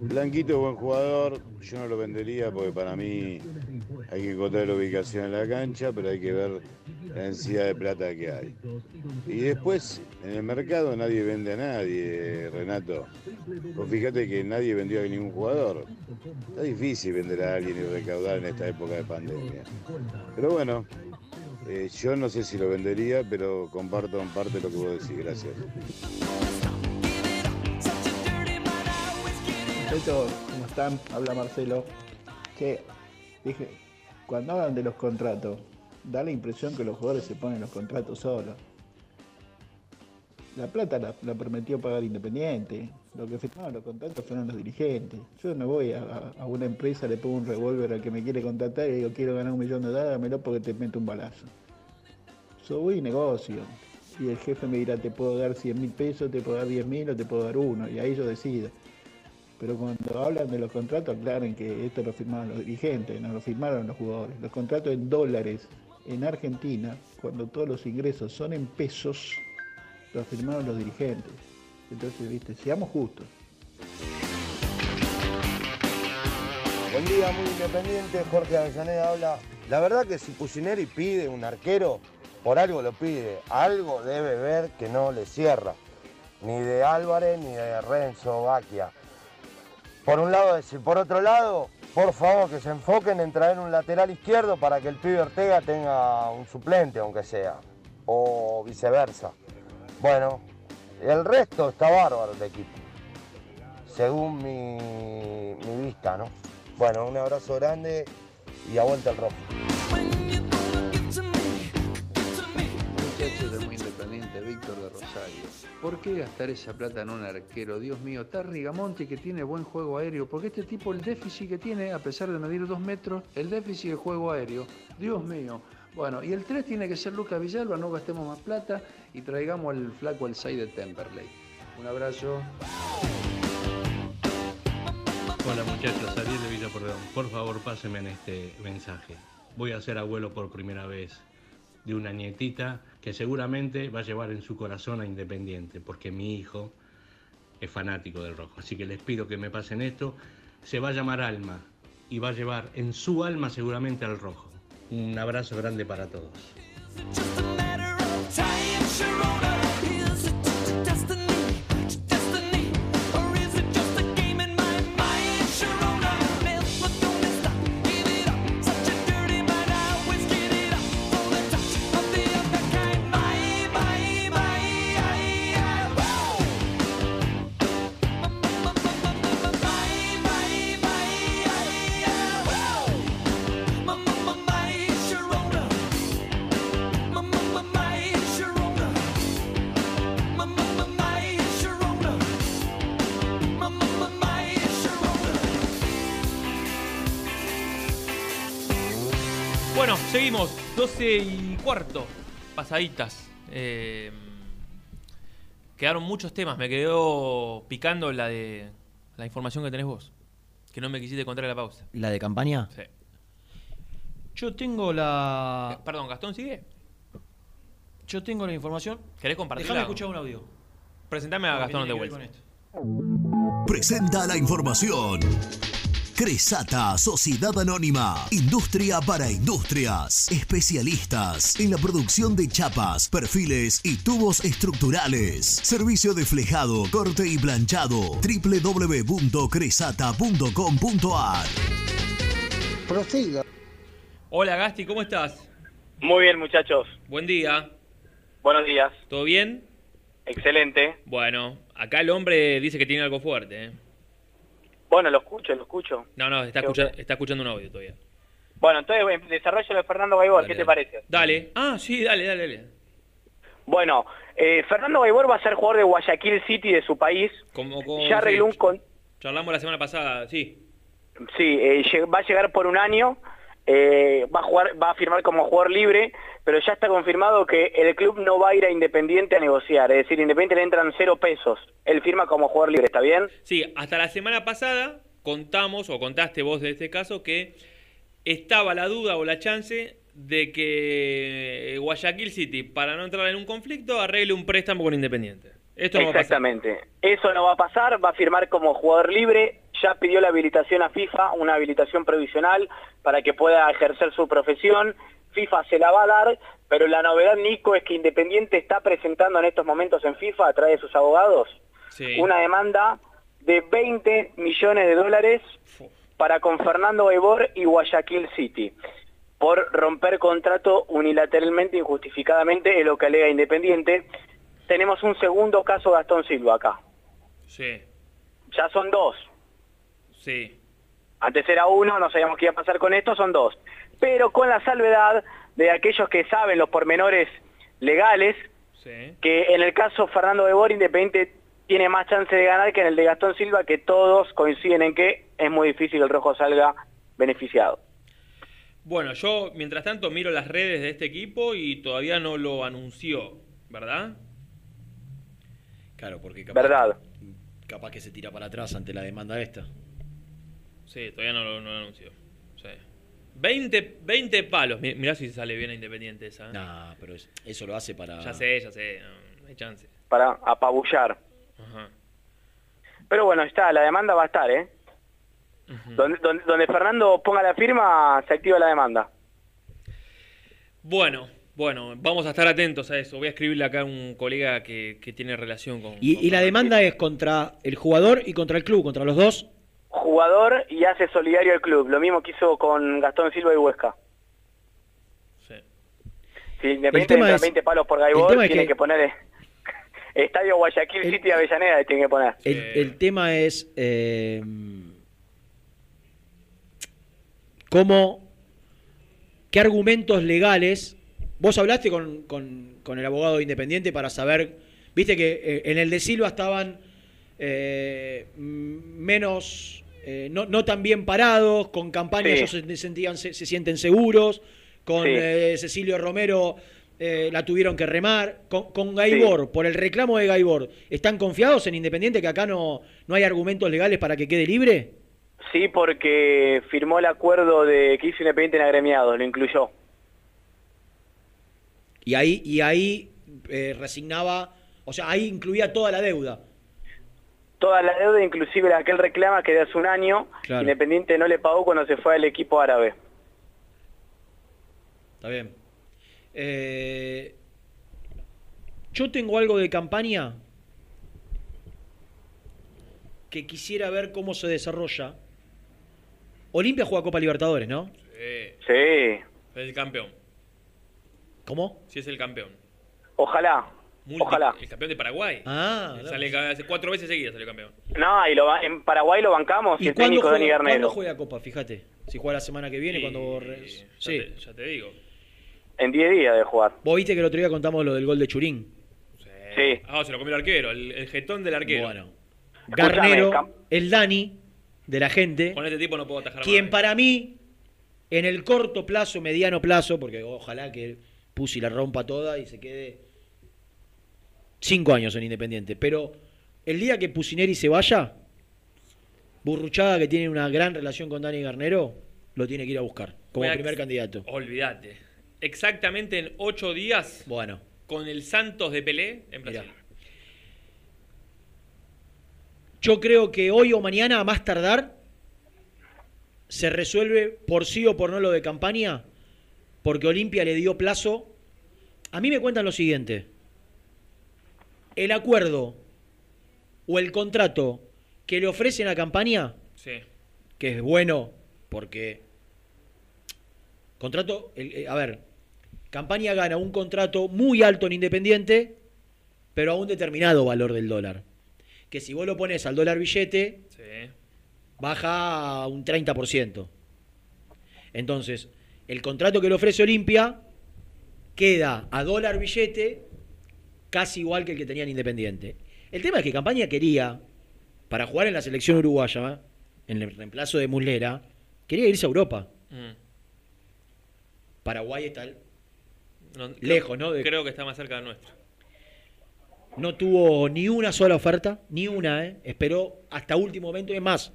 Blanquito, buen jugador, yo no lo vendería porque para mí hay que encontrar la ubicación en la cancha, pero hay que ver la densidad de plata que hay. Y después, en el mercado nadie vende a nadie, Renato. Vos fíjate que nadie vendió a ningún jugador. Está difícil vender a alguien y recaudar en esta época de pandemia. Pero bueno, eh, yo no sé si lo vendería, pero comparto en parte lo que vos decís. Gracias. Muchachos, ¿cómo están? Habla Marcelo. Que dije, cuando hablan de los contratos, da la impresión que los jugadores se ponen los contratos solos. La plata la, la prometió pagar Independiente. Lo que firmaron los contratos fueron los dirigentes. Yo no voy a, una empresa, le pongo un revólver al que me quiere contratar y digo quiero ganar un millón de dólares, dámelo porque te meto un balazo. Yo voy y negocio. y el jefe me dirá, te puedo dar 100 mil pesos, te puedo dar 10 mil o te puedo dar uno, y ahí yo decido. Pero cuando hablan de los contratos, aclaren que esto lo firmaron los dirigentes, no lo firmaron los jugadores. Los contratos en dólares en Argentina, cuando todos los ingresos son en pesos, los firmaron los dirigentes. Entonces, viste, seamos justos. Buen día, muy independiente. Jorge Avellaneda habla. La verdad que si Cucineri pide un arquero, por algo lo pide. Algo debe ver que no le cierra. Ni de Álvarez ni de Renzo Baquia. Por un lado ese. Por otro lado, por favor que se enfoquen en traer un lateral izquierdo para que el pibe Ortega tenga un suplente, aunque sea. O viceversa. Bueno, el resto está bárbaro el equipo. Según mi, mi vista, ¿no? Bueno, un abrazo grande y a vuelta el rojo. ¿Por qué gastar esa plata en un arquero? Dios mío, está Rigamonti que tiene buen juego aéreo. Porque este tipo, el déficit que tiene, a pesar de medir dos metros, el déficit de juego aéreo. Dios mío. Bueno, y el 3 tiene que ser Lucas Villalba, no gastemos más plata y traigamos al flaco al 6 de Temperley. Un abrazo. Hola muchachos, Ariel de Villa Perdón. Por favor, pásenme en este mensaje. Voy a ser abuelo por primera vez de una nietita que seguramente va a llevar en su corazón a Independiente, porque mi hijo es fanático del rojo. Así que les pido que me pasen esto. Se va a llamar Alma y va a llevar en su alma seguramente al rojo. Un abrazo grande para todos. 12 y cuarto. Pasaditas. Eh, quedaron muchos temas. Me quedó picando la de la información que tenés vos. Que no me quisiste contar en la pausa. ¿La de campaña? Sí. Yo tengo la. Eh, perdón, Gastón, sigue. Yo tengo la información. ¿Querés compartirla? Déjame escuchar un audio. Presentame a Gastón de vuelta. Presenta la información. Cresata, Sociedad Anónima, Industria para Industrias, especialistas en la producción de chapas, perfiles y tubos estructurales. Servicio de flejado, corte y planchado, www.cresata.com.ar. Prosiga. Hola Gasti, ¿cómo estás? Muy bien, muchachos. Buen día. Buenos días. ¿Todo bien? Excelente. Bueno, acá el hombre dice que tiene algo fuerte. ¿eh? Bueno, lo escucho, lo escucho. No, no, está, escucha- está escuchando un audio todavía. Bueno, entonces desarrollo de Fernando Gaibor, ¿qué te parece? Dale. Ah, sí, dale, dale, dale. Bueno, eh, Fernando Gaibor va a ser jugador de Guayaquil City de su país. Como, como- Ya arregló sí, un con... Charlamos la semana pasada, sí. Sí, eh, va a llegar por un año, eh, va a jugar, va a firmar como jugador libre, pero ya está confirmado que el club no va a ir a Independiente a negociar, es decir, Independiente le entran cero pesos. Él firma como jugador libre, ¿está bien? Sí, hasta la semana pasada contamos, o contaste vos de este caso, que estaba la duda o la chance de que Guayaquil City, para no entrar en un conflicto, arregle un préstamo con Independiente. Esto no va a pasar. Exactamente. Eso no va a pasar, va a firmar como jugador libre, ya pidió la habilitación a FIFA, una habilitación provisional para que pueda ejercer su profesión. FIFA se la va a dar, pero la novedad, Nico, es que Independiente está presentando en estos momentos en FIFA, a través de sus abogados, Sí. una demanda de 20 millones de dólares para con Fernando Gaibor y Guayaquil City por romper contrato unilateralmente, injustificadamente, es lo que alega Independiente. Tenemos un segundo caso Gastón Silva acá. Sí, Ya son dos. Sí. Antes era uno, no sabíamos qué iba a pasar con esto, son dos. Pero con la salvedad de aquellos que saben los pormenores legales, Sí. que en el caso Fernando Gaibor, Independiente tiene más chance de ganar que en el de Gastón Silva, que todos coinciden en que es muy difícil que el rojo salga beneficiado. Bueno, yo mientras tanto miro las redes de este equipo y todavía no lo anunció. ¿Verdad? Claro, porque capaz, Verdad. capaz que se tira para atrás ante la demanda esta. Sí, todavía no lo, no lo anunció. Sí. 20, 20 palos. Mi- Mirá si sale bien a Independiente esa. ¿eh? Nah, pero es- eso lo hace para. Ya sé, ya sé. No, no hay chance. Para apabullar. Ajá. Pero bueno, está, la demanda va a estar, ¿eh? donde, donde, donde Fernando ponga la firma, se activa la demanda. Bueno, bueno, vamos a estar atentos a eso. Voy a escribirle acá a un colega que, que tiene relación con. Y, y la demanda es contra el jugador y contra el club, contra los dos. Jugador y hace solidario el club. Lo mismo que hizo con Gastón Silva y Huesca. Si Independiente tema entra es- 20 palos por el Gaibor, tema es tiene que- que, poner Estadio Guayaquil City Avellaneda, tiene que poner. El, el tema es eh, cómo, qué argumentos legales. Vos hablaste con, con- con el abogado independiente para saber, viste que eh, en el de Silva estaban eh, menos, eh, no, no tan bien parados, con campaña Sí. ellos se, sentían, se, se sienten seguros, con Sí. eh, Cecilio Romero eh, la tuvieron que remar, con, con Gaibor, por el reclamo de Gaibor, ¿están confiados en Independiente que acá no, no hay argumentos legales para que quede libre? Sí, porque firmó el acuerdo de que hizo Independiente en agremiados, lo incluyó. Y ahí, y ahí resignaba, o sea, ahí incluía toda la deuda. Toda la deuda, inclusive la que él reclama, que de hace un año, Claro. Independiente no le pagó cuando se fue al equipo árabe. Está bien. Eh, yo tengo algo de campaña que quisiera ver cómo se desarrolla. Olimpia juega Copa Libertadores, ¿no? Sí. Sí. Es el campeón. ¿Cómo? Sí, es el campeón. Ojalá. Multi- Ojalá. El campeón de Paraguay. Ah, Sale cuatro veces seguidas salió campeón. No, y lo, en Paraguay lo bancamos y, ¿Y el técnico Dani juega, Garnero. cuándo juega Copa? Fíjate. Si juega la semana que viene, cuando... Ya, Sí. te, ya te digo. En 10 días de jugar. Vos viste que el otro día contamos lo del gol de Churín. Sí. Ah, se lo comió el arquero, el, el jetón del arquero. Bueno. Garnero, el Dani, de la gente, Con este tipo no puedo atajar quien más. para mí, en el corto plazo, mediano plazo, porque ojalá que Pusi la rompa toda y se quede cinco años en Independiente, pero el día que Pusineri se vaya, Burruchaga, que tiene una gran relación con Dani Garnero, lo tiene que ir a buscar como primer candidato. Olvídate. Exactamente en ocho días Bueno, con el Santos de Pelé en Brasil. yo creo que hoy o mañana, a más tardar, se resuelve por sí o por no lo de campaña, porque Olimpia le dio plazo. A mí me cuentan lo siguiente. El acuerdo o el contrato que le ofrecen a campaña, Sí. que es bueno porque contrato, el- eh, a ver, campaña gana un contrato muy alto en Independiente, pero a un determinado valor del dólar. Que si vos lo pones al dólar billete, Sí. baja un 30%. Entonces, el contrato que le ofrece Olimpia queda a dólar billete casi igual que el que tenía en Independiente. El tema es que Campaña quería, para jugar en la selección uruguaya, en el reemplazo de Muslera, quería irse a Europa. Mm. Paraguay está No, Lejos, creo- ¿no? De- Creo que está más cerca de nuestro. No tuvo ni una sola oferta, ni una, ¿eh? Esperó hasta último momento. Es más,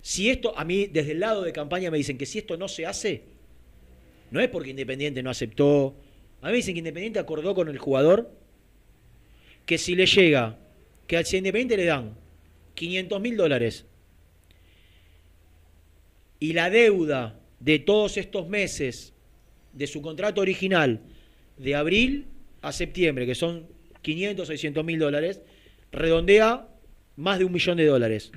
si esto, a mí desde el lado de campaña me dicen que si esto no se hace, no es porque Independiente no aceptó. A mí me dicen que Independiente acordó con el jugador que si le llega, que a Independiente le dan 500 mil dólares y la deuda de todos estos meses de su contrato original de abril a septiembre, que son 500, 600 mil dólares, redondea más de un millón de dólares.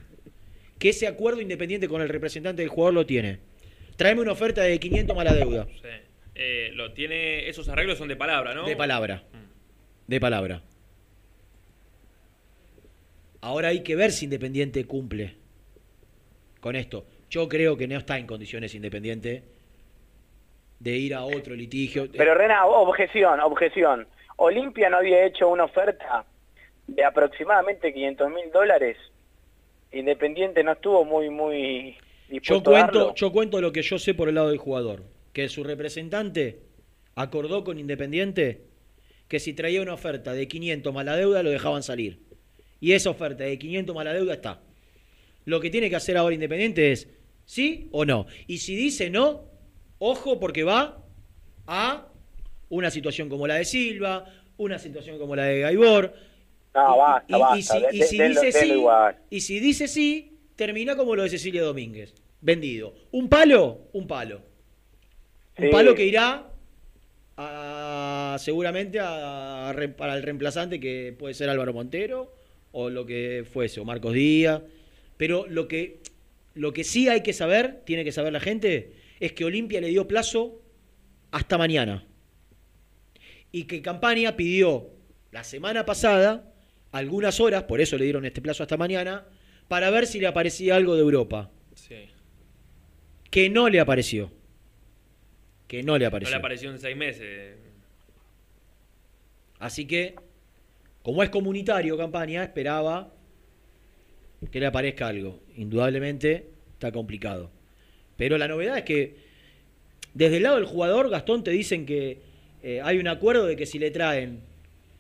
Que ese acuerdo independiente con el representante del jugador lo tiene. Tráeme una oferta de 500 más la deuda. Sí. Eh, lo tiene, esos arreglos son de palabra, ¿no? De palabra. De palabra. Ahora hay que ver si Independiente cumple con esto. Yo creo que no está en condiciones Independiente de ir a otro litigio. Pero Rena, objeción, objeción. Olimpia no había hecho una oferta de aproximadamente 500 mil dólares. Independiente no estuvo muy, muy Yo cuento, yo cuento lo que yo sé por el lado del jugador. Que su representante acordó con Independiente que si traía una oferta de 500 más la deuda lo dejaban salir. Y esa oferta de 500 más la deuda está. Lo que tiene que hacer ahora Independiente es sí o no. Y si dice no, ojo porque va a una situación como la de Silva, una situación como la de Gaibor. No, basta, y, si, y dice sí, y si dice sí, termina como lo de Cecilia Domínguez. Vendido. Un palo, un palo. Un Sí. palo que irá a- seguramente a- a re- para el reemplazante que puede ser Álvaro Montero o lo que fuese, o Marcos Díaz. Pero lo que, lo que sí hay que saber, tiene que saber la gente, es que Olimpia le dio plazo hasta mañana. Y que Campaña pidió la semana pasada algunas horas, por eso le dieron este plazo hasta mañana, para ver si le aparecía algo de Europa. Sí. Que no le apareció. Que no le No apareció. le apareció en seis meses. Así que, como es comunitario campaña, esperaba que le aparezca algo. Indudablemente está complicado. Pero la novedad es que desde el lado del jugador, Gastón, te dicen que eh, hay un acuerdo de que si le traen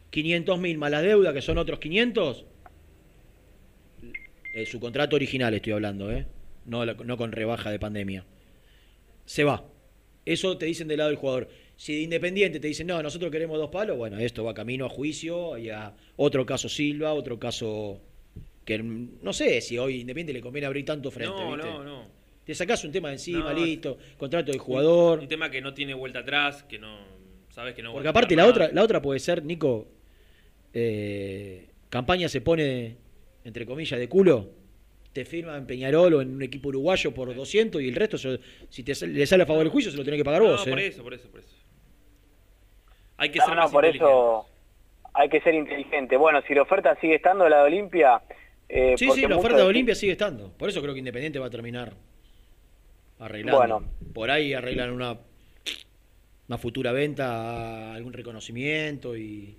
500 mil más la deuda, que son otros 500, eh, su contrato original estoy hablando, ¿eh? no, no con rebaja de pandemia, se va. Eso te dicen del lado del jugador. Si de Independiente te dicen, no, nosotros queremos dos palos, bueno, esto va camino a juicio y a otro caso Silva, otro caso que no sé si hoy Independiente le conviene abrir tanto frente. No, ¿viste? no, no. Te sacás un tema de encima, No, listo, contrato de jugador. Un tema que no tiene vuelta atrás, que no. Sabes que no. Porque va a aparte la otra, la otra puede ser, Nico, eh, campaña se pone, entre comillas, de culo, te firma en Peñarol o en un equipo uruguayo por 200 y el resto, se- si te le sale a favor el juicio, se lo tenés que pagar No, vos. por ¿eh? eso, por eso, por eso. Hay que No, ser no, más por eso hay que ser inteligente. Bueno, si la oferta sigue estando, la de Olimpia... eh, Sí, sí, la oferta de Olimpia sigue estando. Por eso creo que Independiente va a terminar arreglando. Bueno. Por ahí arreglan una, una futura venta, algún reconocimiento y,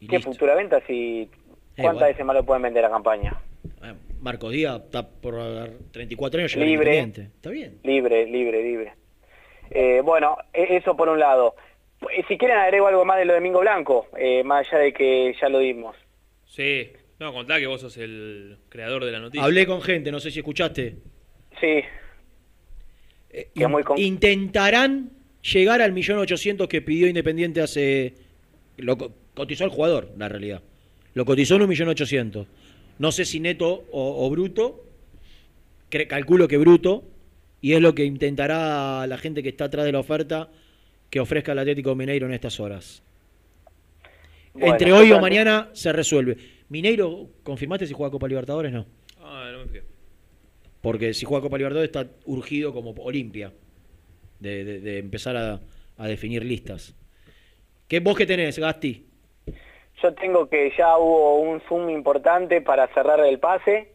y ¿Qué listo. futura venta si... ¿Cuántas bueno. veces más lo pueden vender a campaña? Eh, Marcos Díaz está por dar 34 años, Libre. Independiente. Está bien. Libre, libre, libre. Eh, bueno, e- eso por un lado. Eh, Si quieren agrego algo más de lo de Domingo Blanco, eh, más allá de que ya lo dimos. Sí. No, contá que vos sos el creador de la noticia. Hablé con gente, no sé si escuchaste. Sí. In- muy con- Intentarán llegar al millón ochocientos que pidió Independiente hace... Lo co- cotizó el jugador, la realidad. Lo cotizó en un millón ochocientos. No sé si neto o, o bruto. Cre- calculo que bruto. Y es lo que intentará la gente que está atrás de la oferta que ofrezca el Atlético Mineiro en estas horas. Bueno, Entre hoy o mañana se resuelve. Mineiro, ¿confirmaste si juega Copa Libertadores? No. Ah, no me fijé. Porque si juega Copa Libertadores está urgido como Olimpia de, de- de empezar a, a definir listas. ¿Qué vos qué tenés, Gasti? Yo tengo que ya hubo un zoom importante para cerrar el pase,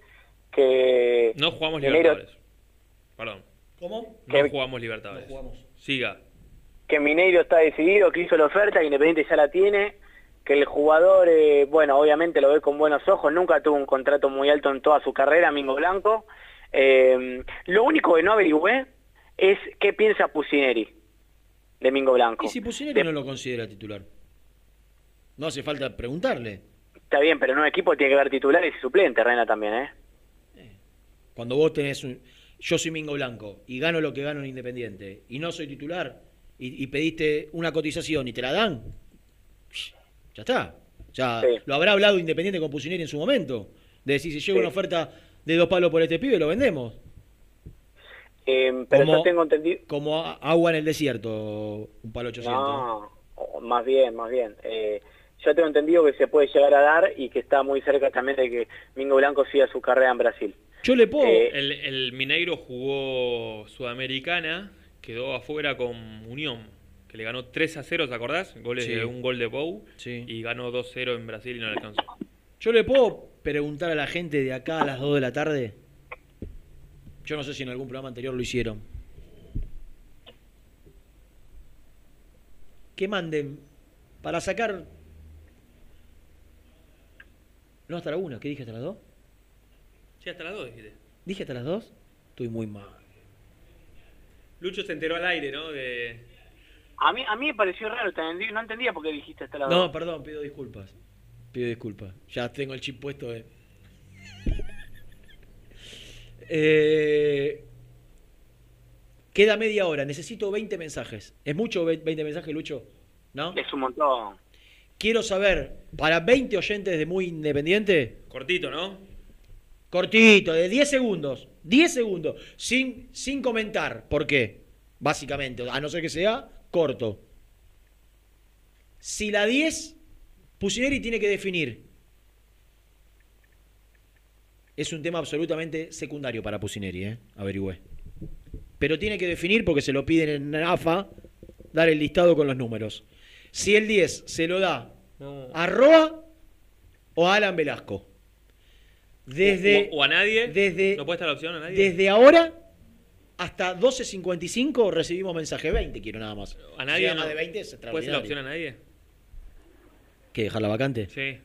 que... No jugamos Mineiro- Libertadores. Perdón. ¿Cómo? No Que- jugamos Libertadores. Siga. que Mineiro está decidido, que hizo la oferta, que Independiente ya la tiene, que el jugador, eh, bueno, obviamente lo ve con buenos ojos, nunca tuvo un contrato muy alto en toda su carrera, Mingo Blanco. Eh, lo único que no averigüé es qué piensa Pusineri de Mingo Blanco. Y si Pusineri no lo considera titular. No hace falta preguntarle. Está bien, pero en un equipo tiene que haber titulares y suplentes, Reina también, ¿eh? Cuando vos tenés un... Yo soy Mingo Blanco y gano lo que gano en Independiente y no soy titular y, y pediste una cotización y te la dan, ya está. Ya lo habrá hablado Independiente con Pusineri en su momento. De decir, si llega Sí. una oferta de dos palos por este pibe, lo vendemos. Eh, pero Como- yo tengo entendido... Como agua en el desierto, un palo 800. No, más bien, más bien. Eh, yo tengo entendido que se puede llegar a dar y que está muy cerca también de que Mingo Blanco siga su carrera en Brasil. Yo le puedo... Eh, El, el Mineiro jugó Sudamericana, quedó afuera con Unión, que le ganó 3 a 0, ¿te acordás? Goles Sí. de un gol de Pou Sí. y ganó 2 0 en Brasil y no le alcanzó. Yo le puedo preguntar a la gente de acá a las 2 de la tarde. Yo no sé si en algún programa anterior lo hicieron. Que manden para sacar. No, hasta la 1. ¿Qué dije hasta las 2? Sí, hasta las 2 dijiste. ¿Dije hasta las 2? Estoy muy mal. Lucho se enteró al aire, ¿no? De... A mí, a mí me pareció raro, te entendí- no entendía por qué dijiste hasta la No, perdón, pido disculpas. Pido disculpas. Ya tengo el chip puesto de. Eh, queda media hora. Necesito 20 mensajes. ¿Es mucho ve- 20 mensajes, Lucho? ¿No? Es un montón. Quiero saber, para 20 oyentes de Muy Independiente, Cortito, ¿no? cortito, de 10 segundos. 10 segundos. Sin, sin comentar. ¿Por qué? Básicamente. A no ser que sea corto. Si la 10, Pusineri tiene que definir. Es un tema absolutamente secundario para Pusineri, ¿eh? Averigüé. Pero tiene que definir, porque se lo piden en AFA, dar el listado con los números. Si el 10 se lo da No. a Roa o a Alan Velasco. Desde, o, o a nadie. desde- ¿No puede estar la opción a nadie? desde ahora hasta 12.55 recibimos mensaje 20, quiero nada más. ¿A Si nadie? llega no- más de 20 es ¿Puede ser la opción a nadie? ¿Qué, dejarla vacante? Sí.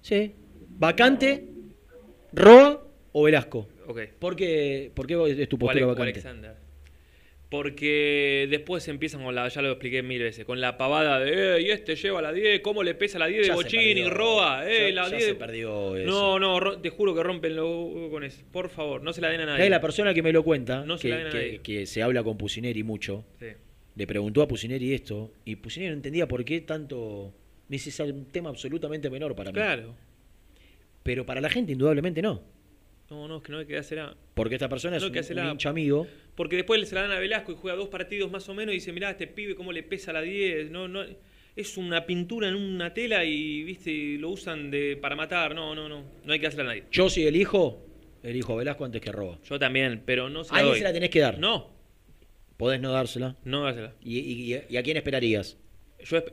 Sí. Vacante, Roa o Velasco. Ok. ¿Por qué, por qué es tu postura Ale- o vacante? Alexander. Porque después empiezan con la, ya lo expliqué mil veces, con la pavada de, eh, y este lleva la 10, ¿cómo le pesa la 10 de se Bochini. Roa? Eh, Ya- la ya 10 se perdió eso. No, no, te juro que rompen con eso. Por favor, no se la den a nadie. La persona que me lo cuenta, No se que, la den a que- nadie. que se habla con Pusineri mucho, Sí. le preguntó a Pusineri esto, y Pusineri no entendía por qué tanto... Me dice, es un tema absolutamente menor para mí. Claro. Pero para la gente, indudablemente no. No, no, es que no hay que dársela. Porque esta persona es No un, que un hincha amigo. Porque después se la dan a Velasco y juega dos partidos más o menos y dice, mirá, este pibe cómo le pesa la 10. No, no, es una pintura en una tela y, viste, lo usan de para matar. No, no, no. No hay que dársela a nadie. Yo si elijo, elijo a Velasco antes que a Roa. Yo también, pero no se A la alguien doy. se la tenés que dar. No, Podés no dársela. no dársela. ¿Y, y- y a quién esperarías? Yo esp-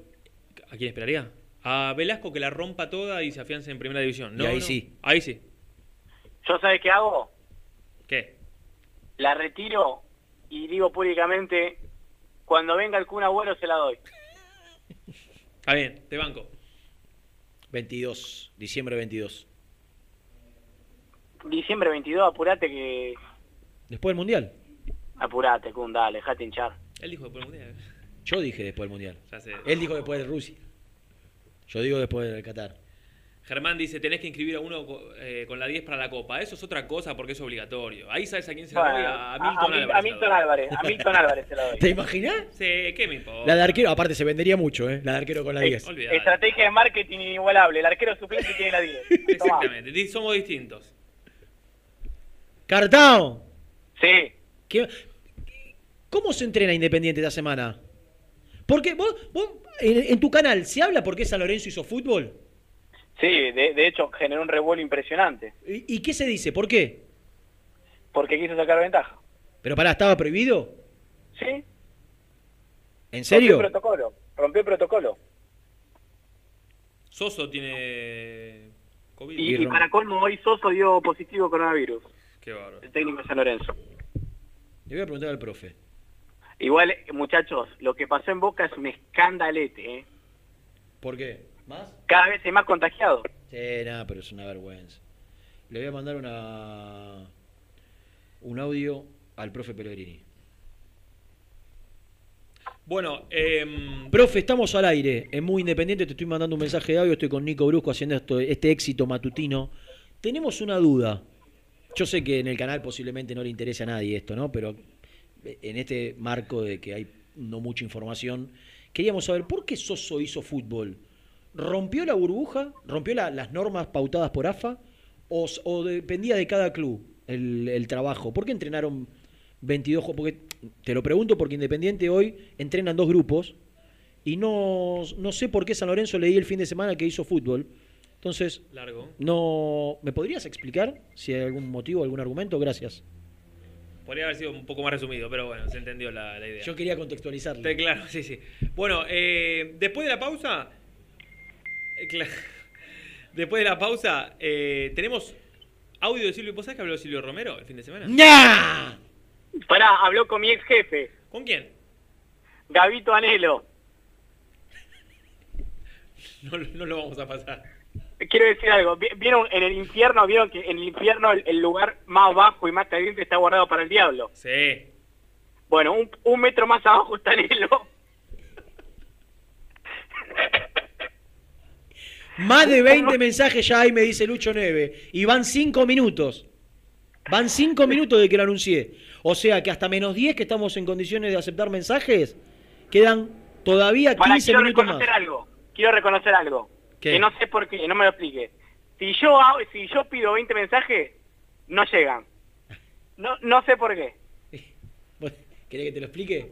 ¿A quién esperaría? A Velasco que la rompa toda y se afiance en primera división. No, Y ahí no. sí. Ahí sí. ¿Yo sabes qué hago? ¿Qué? La retiro y digo públicamente, cuando venga el Kun Agüero se la doy. Está bien, te banco. 22, diciembre 22. Diciembre 22, apurate que... Después del Mundial. Apurate, Kun, dale, dejate hinchar. Él dijo después del mundial. Yo dije después del Mundial. Ya sé. Él dijo después de Rusia. Yo digo después del Qatar. Germán dice, tenés que inscribir a uno eh, con la 10 para la Copa. Eso es otra cosa porque es obligatorio. Ahí sabes a quién se la Bueno, doy, a, a- Milton a Álvarez. a Milton. Álvarez, a Milton Álvarez se la doy. ¿Te imaginas? Sí, ¿qué me importa? La de arquero, aparte se vendería mucho, ¿eh? La de arquero con la 10. Olvidate. Estrategia de marketing inigualable. El arquero suplente tiene la 10. Tomá. Exactamente, somos distintos. Cartao. Sí. ¿Qué- ¿Cómo se entrena Independiente esta semana? Porque vos, vos en, en tu canal, ¿se habla por qué San Lorenzo hizo fútbol? Sí, de, de hecho generó un revuelo impresionante. ¿Y, y qué se dice? ¿Por qué? Porque quiso sacar ventaja. Pero pará, ¿estaba prohibido? ¿Sí? ¿En Rompió serio? el protocolo. Rompió el protocolo. Soso tiene COVID. Y, y para colmo, hoy Soso dio positivo coronavirus. Qué bárbaro. El técnico de San Lorenzo. Le voy a preguntar al profe. Igual, eh, muchachos, lo que pasó en Boca es un escandalete. ¿eh? ¿Por qué? ¿Más? Cada vez hay más contagiados. Sí, nada, pero es una vergüenza. Le voy a mandar una un audio al profe Pellegrini. Bueno, em, Profe, estamos al aire. Es muy independiente, te estoy mandando un mensaje de audio. Estoy con Nico Brusco haciendo esto, este éxito matutino. Tenemos una duda. Yo sé que en el canal posiblemente no le interese a nadie esto, ¿no? Pero en este marco de que hay no mucha información, queríamos saber por qué Soso hizo fútbol. ¿Rompió la burbuja? ¿Rompió la- las normas pautadas por AFA? ¿O, dependía de cada club el, el trabajo? ¿Por qué entrenaron 22 ju- Porque te lo pregunto porque Independiente hoy entrenan dos grupos y no, no sé por qué San Lorenzo leí el fin de semana que hizo fútbol. Entonces, largo. no ¿me podrías explicar si hay algún motivo, algún argumento? Gracias. Podría haber sido un poco más resumido, pero bueno, se entendió la, la idea. Yo quería contextualizarlo. Te- claro, sí, sí. Bueno, eh, después de la pausa. Eh, después de la pausa, eh, tenemos audio de Silvio. ¿Vos sabés que habló Silvio Romero el fin de semana? ¡Ya! Pará, habló con mi ex jefe, ¿Con quién? Gavito Anelo. No, no lo vamos a pasar. Quiero decir algo, vi- vieron en el infierno, vieron que en el infierno el, el lugar más bajo y más caliente está guardado para el diablo. Sí. Bueno, un, un metro más abajo está Anelo. Más de 20 mensajes ya hay, me dice Lucho Neve. Y van 5 minutos. Van 5 minutos de que lo anuncié. O sea que hasta menos 10 que estamos en condiciones de aceptar mensajes, quedan todavía 15 Para, quiero minutos más. reconocer algo. Quiero reconocer algo. ¿Qué? Que no sé por qué, no me lo explique. Si yo hago- si yo pido 20 mensajes, no llegan. No, no sé por qué. ¿Querés que te lo explique?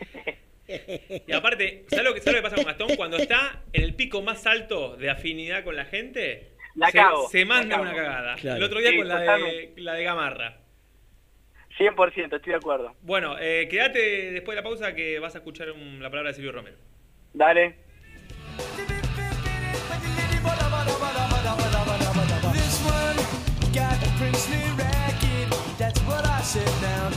Y aparte, ¿sabes lo, que, ¿sabes lo que pasa con Gastón? Cuando está en el pico más alto de afinidad con la gente, La se, cago, se la manda cago. una cagada. Claro. El otro día Sí, con la de, totalmente. la de Gamarra. 100%, estoy de acuerdo. Bueno, eh, quédate después de la pausa que vas a escuchar un- la palabra de Silvio Romero. Dale.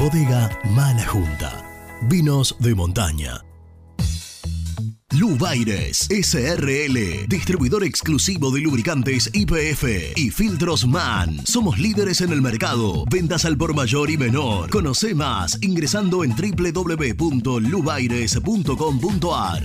Bodega Mala Junta. Vinos de montaña. Lubaires SRL, distribuidor exclusivo de lubricantes IPF y filtros MAN. Somos líderes en el mercado. Ventas al por mayor y menor. Conoce más ingresando en www.lubaires.com.ar.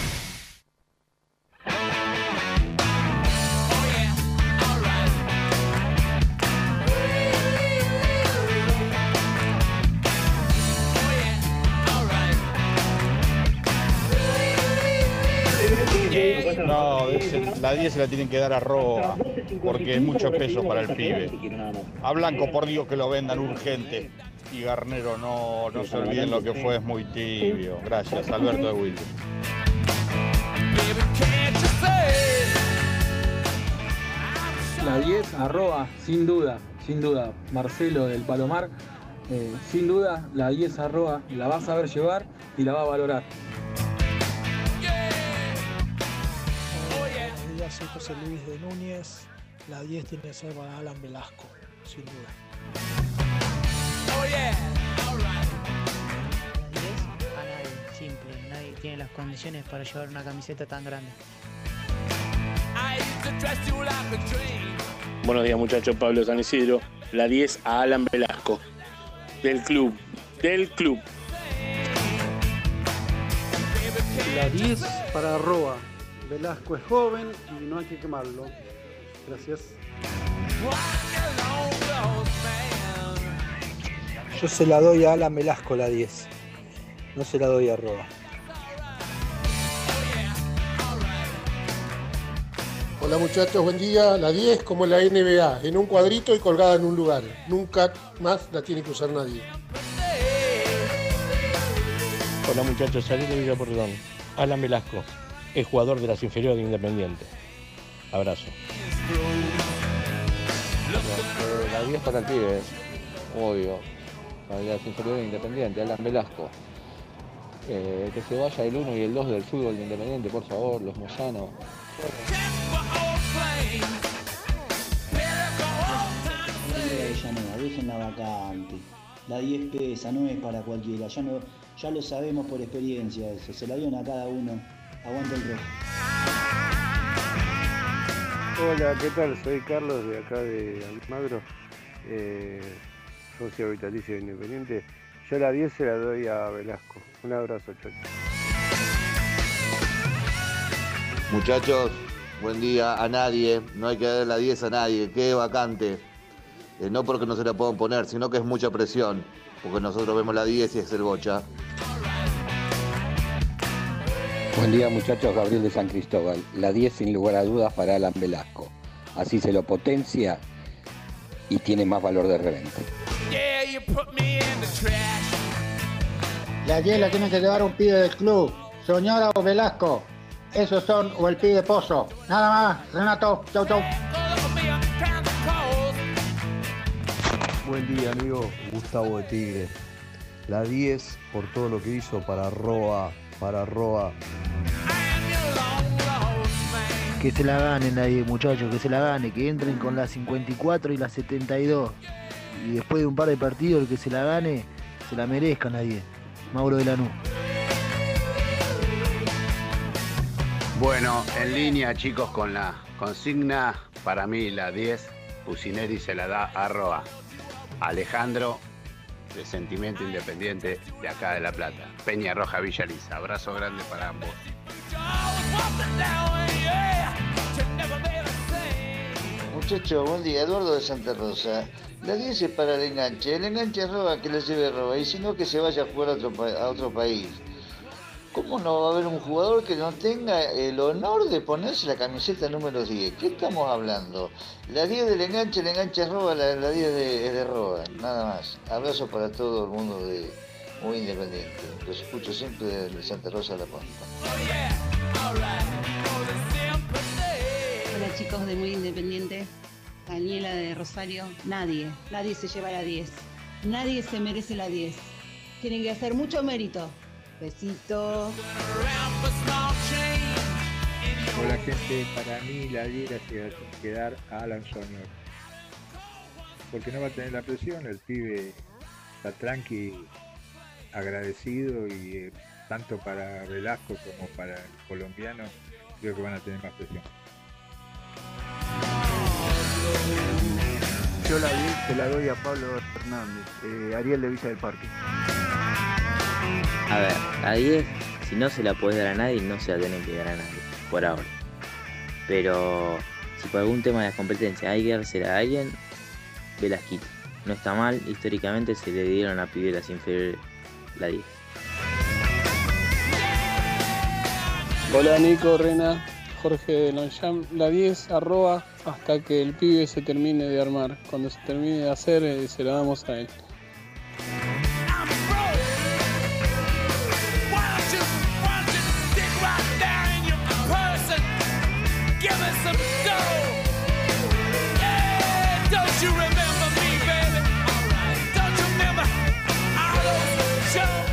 No, la 10 se la tienen que dar a Roa, porque es mucho peso para el pibe. A Blanco, por Dios, que lo vendan urgente. Y Garnero, no, no se olviden lo que fue, es muy tibio. Gracias, Alberto de Wilde. La 10, arroba, sin duda, sin duda. Marcelo del Palomar, eh, sin duda, la 10 arroba, la va a saber llevar y la va a valorar. Soy José Luis de Núñez. La 10 tiene que ser para Alan Velasco, sin duda. A nadie, simple. Nadie tiene las condiciones para llevar una camiseta tan grande. Buenos días muchachos, Pablo San Isidro. La 10 a Alan Velasco. Del club. Del club. La 10 para Roa. Velasco es joven y no hay que quemarlo. Gracias. Yo se la doy a Alan Velasco la 10. No se la doy a Roa. Hola muchachos, buen día. La 10 como la NBA, en un cuadrito y colgada en un lugar. Nunca más la tiene que usar nadie. Hola muchachos, salí de Villa Porredón. Alan Velasco, es jugador de las inferiores de Independiente. Abrazo. La 10 para el pibe, obvio. Para las inferiores de Independiente, Alan Velasco. Eh, que se vaya el 1 y el 2 del fútbol de Independiente, por favor, los Moyano. de Avellaneda, dejen la vacante. La 10 pesa, no es para cualquiera. Ya, no, ya lo sabemos por experiencia eso. Se la dieron a cada uno. Aguanta el rojo. Hola, ¿qué tal? Soy Carlos de acá de Almagro, eh, socio vitalicio de Independiente. Yo la 10 se la doy a Velasco. Un abrazo, chao. Muchachos, buen día a nadie. No hay que dar la 10 a nadie. Qué vacante. Eh, no porque no se la puedan poner, sino que es mucha presión. Porque nosotros vemos la 10 y es el bocha. Buen día muchachos, Gabriel de San Cristóbal. La 10 sin lugar a dudas para Alan Velasco. Así se lo potencia y tiene más valor de reventa. La 10 la tiene que llevar un pibe del club. Soñora o Velasco. Esos son o el pibe Pozo. Nada más. Renato. Chau, chau. Buen día, amigo. Gustavo de Tigre. La 10 por todo lo que hizo para Roa, para Roa. Que se la ganen nadie, muchachos, que se la gane, que entren con la 54 y la 72. Y después de un par de partidos, el que se la gane, se la merezca nadie. Mauro de Lanús. Bueno, en línea chicos con la consigna, para mí la 10, Pusineri se la da a Roa. Alejandro, de Sentimiento Independiente de acá de La Plata. Peña Roja Villa Lisa. Abrazo grande para ambos. Muchachos, buen día. Eduardo de Santa Rosa. La 10 es para el enganche. El enganche roba, que lo lleve roba. Y si no, que se vaya a jugar a otro, a otro país. ¿Cómo no va a haber un jugador que no tenga el honor de ponerse la camiseta número 10? ¿Qué estamos hablando? La 10 del enganche, el enganche roba, la, la 10 de, es de roba. Nada más. Abrazo para todo el mundo de Muy Independiente. Los escucho siempre de Santa Rosa de la Pampa. Hola chicos de Muy Independiente, Daniela de Rosario, nadie, nadie se lleva la 10, nadie se merece la 10, tienen que hacer mucho mérito. Besito. Hola gente, para mí la 10 la se va a quedar a Alan Junior. Porque no va a tener la presión, el pibe está tranqui agradecido y eh, tanto para Velasco como para el colombiano creo que van a tener más presión. Yo la 10 se la doy a Pablo Hernández, eh, Ariel de Villa del Parque. A ver, la 10, si no se la puedes dar a nadie, no se la tienen que dar a nadie, por ahora. Pero si por algún tema de las competencias hay que dársela a alguien, Velasquito. No está mal, históricamente se le dieron a pibe las inferiores la 10. Hola Nico, Rena, Jorge de la 10 arroba hasta que el pibe se termine de armar. Cuando se termine de hacer, eh, se la damos a él.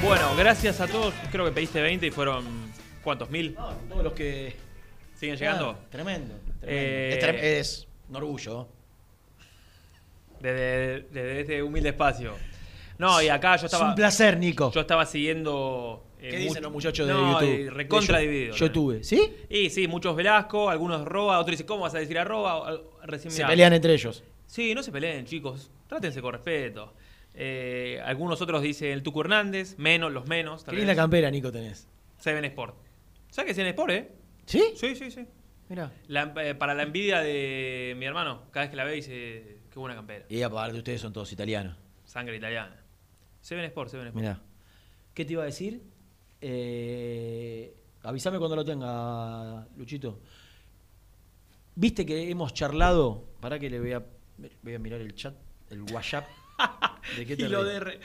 Bueno, gracias a todos. Creo que pediste 20 y fueron. ¿Cuántos? ¿Mil? Todos los que. ¿Siguen llegando? Ah, tremendo. tremendo. Eh, es, es un orgullo. Desde, desde este humilde espacio. No, y acá yo Es estaba. un placer, Nico. Yo estaba siguiendo. eh, ¿Qué dicen los muchachos de no, YouTube? recontra De Yo- dividido. Yo tuve, ¿sí? Y sí, muchos Velasco, algunos Roa, otros dicen, ¿cómo vas a decir arroba? Recién Se pelean entre ellos. Sí, no se peleen, chicos. Trátense con respeto. Eh, algunos otros dicen el Tucu Hernández, menos, los menos. tal Qué linda vez. campera, Nico, tenés. Seven Sport. ¿Sabes qué es Seven Sport, eh? ¿Sí? Sí, sí, sí. Mira. Eh, para la envidia de mi hermano, cada vez que la ve dice, qué buena campera. Y aparte, ustedes son todos italianos. Sangre italiana. Seven Sport, Seven Sport. Mirá. ¿Qué te iba a decir? Eh, avísame cuando lo tenga, Luchito. Viste que hemos charlado. Para que le voy a, voy a mirar el chat, el WhatsApp. ¿De qué te Y lo de Re-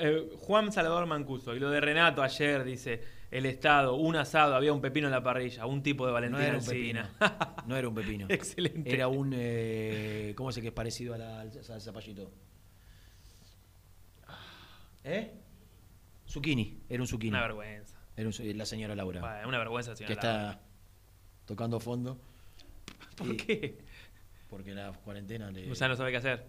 eh, Juan Salvador Mancuso. Y lo de Renato ayer dice: el Estado, un asado, había un pepino en la parrilla, un tipo de No Valentina era un pepino. No era un pepino. Excelente. Era un. eh, ¿Cómo se que es parecido a la, al zapallito? ¿Eh? Zucchini. Era un zucchini. Una vergüenza. Era un la señora Laura. Bueno, una vergüenza, señora Que está Laura. tocando fondo. ¿Por Y- qué? Porque la cuarentena le. O sea, no sabe qué hacer.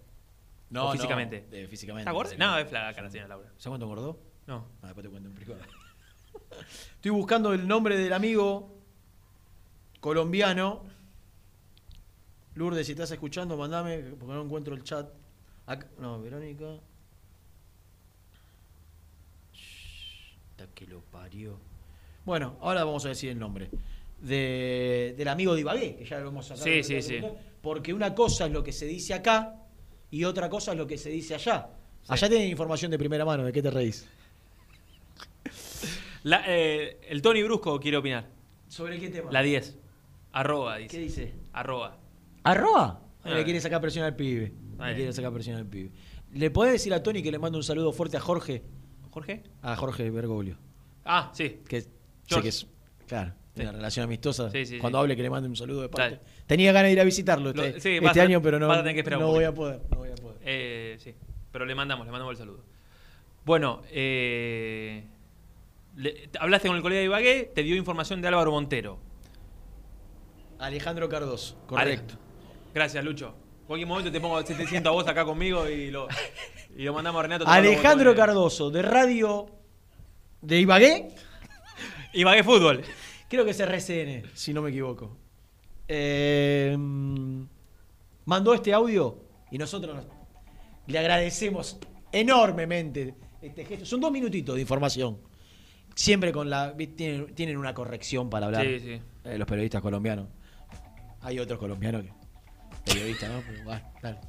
No, O físicamente. no, de- físicamente. ¿Está gorda? No, es flaca la señora Laura. ¿Sabes cuánto engordó? No. Ah, después te cuento en privado. Estoy buscando el nombre del amigo colombiano. Lourdes, si estás escuchando, mandame, porque no encuentro el chat. Acá- no, Verónica. Hasta que lo parió. Bueno, ahora vamos a decir el nombre. De, del amigo de Ibagué, que ya lo hemos sacado. Sí, sí, sí. Porque una cosa es lo que se dice acá y otra cosa es lo que se dice allá. Allá tienen información de primera mano, ¿de qué te reís? La- eh, el Tony Brusco quiere opinar. ¿Sobre qué tema? La 10. Arroba, dice. ¿Qué dice? Arroba. ¿Arroba? Ah. Le quiere sacar presión al pibe. Ah, Le quiere sacar presión al pibe. ¿Le podés decir a Tony que le mando un saludo fuerte a Jorge? ¿Jorge? A Jorge Bergoglio. Ah, sí. Que sé que es, claro, Sí. una relación amistosa. Sí, sí, Cuando hable que le mande un saludo de parte. Tenía ganas de ir a visitarlo Lo- este, este vas año, pero no, vas a tener que esperar un no voy a poder. No voy a poder. Eh, sí, pero le mandamos, le mandamos el saludo. Bueno, eh, le- hablaste con el colega de Ibagué, te dio información de Álvaro Montero. Alejandro Cardoso, correcto. Ale- Gracias, Lucho. Cualquier momento te pongo 700 a vos acá conmigo y lo, y lo mandamos a Renato. Alejandro. Cardoso, de Radio de Ibagué. Ibagué Fútbol. Creo que es RCN, si no me equivoco. Eh, mandó este audio y nosotros nos- le agradecemos enormemente este gesto. Son dos minutitos de información. Siempre con la. Tienen, tienen una corrección para hablar. Sí, sí. eh, los periodistas colombianos. Hay otros colombianos que. Periodistas, ¿no? Pero, bueno, dale.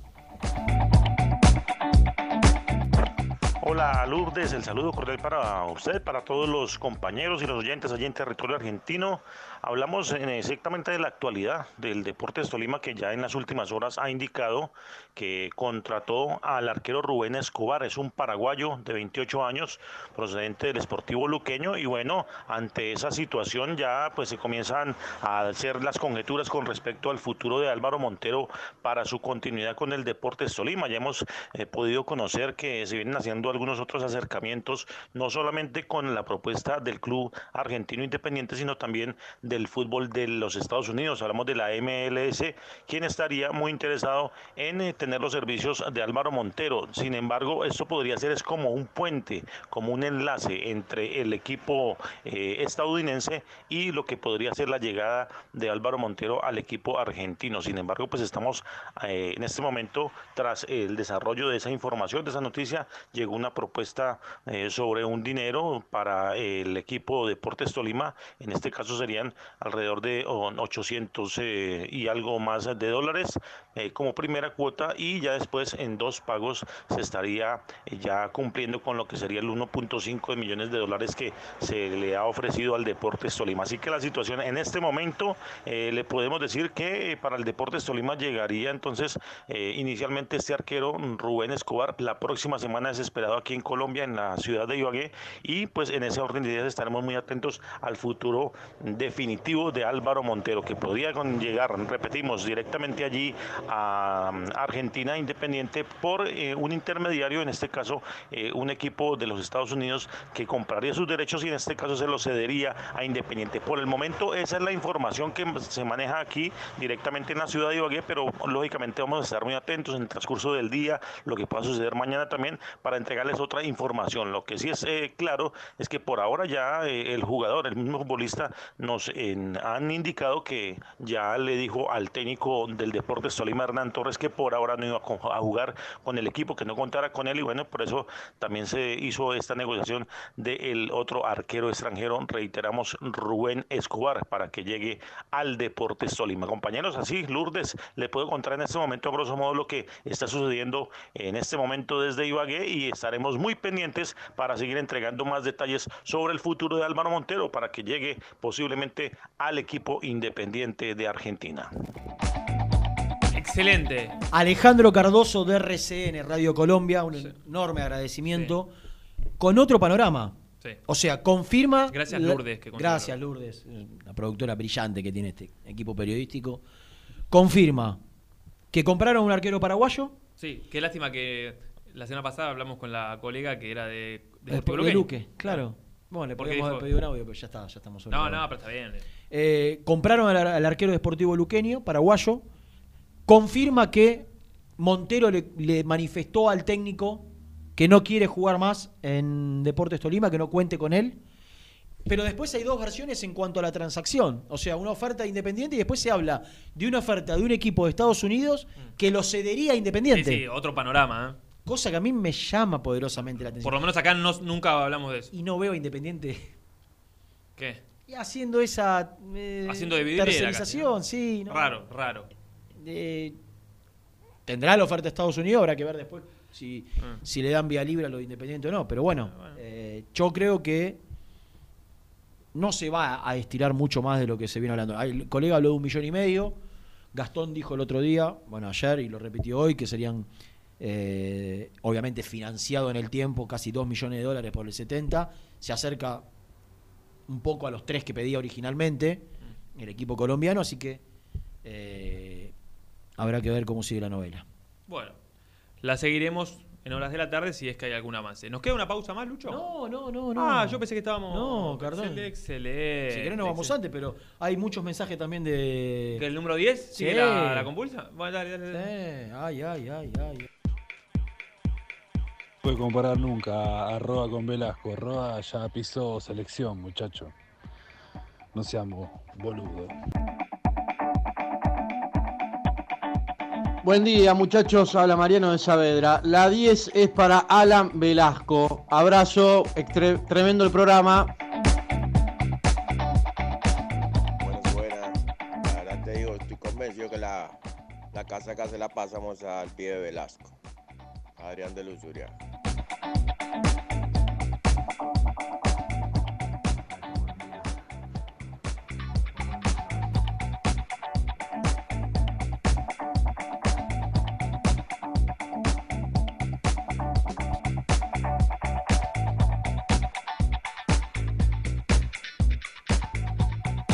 Hola Lourdes, el saludo cordial para usted, para todos los compañeros y los oyentes allí en territorio argentino. Hablamos eh, exactamente de la actualidad del Deportes Tolima que ya en las últimas horas ha indicado que contrató al arquero Rubén Escobar, es un paraguayo de 28 años procedente del Sportivo Luqueño y bueno, ante esa situación ya pues se comienzan a hacer las conjeturas con respecto al futuro de Álvaro Montero para su continuidad con el Deportes Tolima. Ya hemos eh, podido conocer que se vienen haciendo algunos otros acercamientos, no solamente con la propuesta del club argentino independiente, sino también del fútbol de los Estados Unidos. Hablamos de la MLS, quien estaría muy interesado en eh, tener los servicios de Álvaro Montero. Sin embargo, esto podría ser es como un puente, como un enlace entre el equipo eh, estadounidense y lo que podría ser la llegada de Álvaro Montero al equipo argentino. Sin embargo, pues estamos eh, en este momento tras el desarrollo de esa información, de esa noticia, llegó una propuesta sobre un dinero para el equipo Deportes Tolima, en este caso serían alrededor de 800 eh, y algo más de dólares como primera cuota y ya después en dos pagos se estaría ya cumpliendo con lo que sería el 1.5 de millones de dólares que se le ha ofrecido al Deportes Tolima. Así que la situación en este momento le podemos decir que para el Deportes Tolima llegaría entonces inicialmente este arquero Rubén Escobar. La próxima semana es esperado aquí en Colombia, en la ciudad de Ibagué, y pues en ese orden de ideas estaremos muy atentos al futuro definitivo de Álvaro Montero, que podría llegar, repetimos, directamente allí a Argentina Independiente por eh, un intermediario, en este caso eh, un equipo de los Estados Unidos que compraría sus derechos y en este caso se los cedería a Independiente. Por el momento esa es la información que se maneja aquí directamente en la ciudad de Ibagué, pero lógicamente vamos a estar muy atentos en el transcurso del día, lo que pueda suceder mañana también, para entregarles otra información. Lo que sí es eh, claro es que por ahora ya el jugador, el mismo futbolista, nos han indicado que ya le dijo al técnico del Deportes Tolima, Hernán Torres, que por ahora no iba a, jugar con el equipo, que no contara con él, y bueno, por eso también se hizo esta negociación del otro arquero extranjero, reiteramos, Rubén Escobar, para que llegue al Deportes Tolima. Compañeros, así, Lourdes, le puedo contar en este momento, a grosso modo, lo que está sucediendo en este momento desde Ibagué y estaremos muy pendientes para seguir entregando más detalles sobre el futuro de Álvaro Montero para que llegue posiblemente al equipo independiente de Argentina. Excelente. Alejandro Cardoso de RCN Radio Colombia, un enorme agradecimiento. Con otro panorama. Sí. O sea, confirma. Gracias, Lourdes, que. Gracias, Lourdes, la productora brillante que tiene este equipo periodístico. Confirma que compraron un arquero paraguayo. Sí, qué lástima que la semana pasada hablamos con la colega que era de, de de, Deportivo de Luque. Luque, claro. Bueno, le podríamos haber pedido un audio, pero ya está, ya estamos sobre No, no, pero está bien. Eh, compraron al, al arquero deportivo luqueño, paraguayo. Confirma que Montero le, le manifestó al técnico que no quiere jugar más en Deportes Tolima, que no cuente con él. Pero después hay dos versiones en cuanto a la transacción. O sea, una oferta independiente y después se habla de una oferta de un equipo de Estados Unidos que lo cedería a Sí, Independiente. sí, otro panorama. ¿eh? Cosa que a mí me llama poderosamente la atención. Por lo menos acá no- nunca hablamos de eso. Y no veo a Independiente ¿Qué? y haciendo esa eh, Haciendo de vidriera tercerización, casi, sí. ¿no? Raro, raro. Eh, tendrá la oferta de Estados Unidos, habrá que ver después si, Ah. si le dan vía libre a los independientes o no. Pero bueno, eh, yo creo que no se va a estirar mucho más de lo que se viene hablando. El colega habló de un millón y medio. Gastón dijo el otro día, bueno, ayer y lo repitió hoy, que serían eh, obviamente financiado en el tiempo casi 2 millones de dólares por el 70. Se acerca un poco a los tres que pedía originalmente el equipo colombiano, así que eh, habrá que ver cómo sigue la novela. Bueno, la seguiremos en horas de la tarde si es que hay algún avance. ¿Nos queda una pausa más, Lucho? No, no, no, no. Ah, yo pensé que estábamos. No, Cardón. Excelente. excelente. Si querés nos vamos antes, pero hay muchos mensajes también de... ¿Del número 10? Sí. ¿Sigue la, la compulsa? Bueno, dale, dale. dale. Sí, ay, ay, ay, ay. Puede comparar nunca a Roa con Velasco. Roa ya pisó selección, muchacho. No seamos boludos. Buen día, muchachos. Habla Mariano de Saavedra. La 10 es para Alan Velasco. Abrazo, extre- tremendo el programa. Buenas, buenas. La verdad te digo, estoy convencido que la, la casa acá se la pasamos al pie de Velasco. Adrián de Luzuria.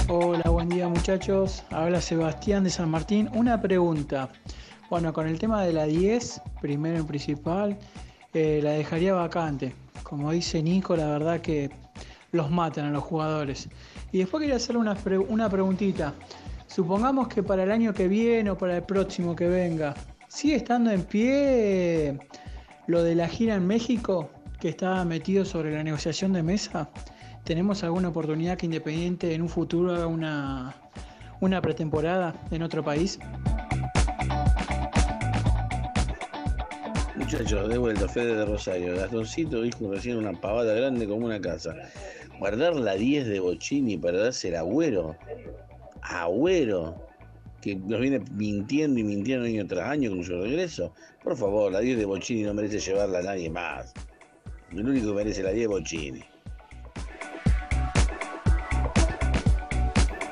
Hola, buen día muchachos. Habla Sebastián de San Martín. Una pregunta. Bueno, con el tema de la 10, primero en principal, eh, la dejaría vacante. Como dice Nico, la verdad que los matan a los jugadores. Y después quería hacerle una, una preguntita. Supongamos que para el año que viene o para el próximo que venga, ¿sigue estando en pie lo de la gira en México que estaba metido sobre la negociación de mesa? ¿Tenemos alguna oportunidad que Independiente en un futuro haga una, una pretemporada en otro país? Muchachos, de vuelta, Fede de Rosario. Gastoncito dijo recién una pavada grande como una casa. Guardar la 10 de Bochini para darse el agüero. Agüero. Que nos viene mintiendo y mintiendo año tras año con su regreso. Por favor, la 10 de Bochini no merece llevarla a nadie más. El único que merece la 10 es Bochini.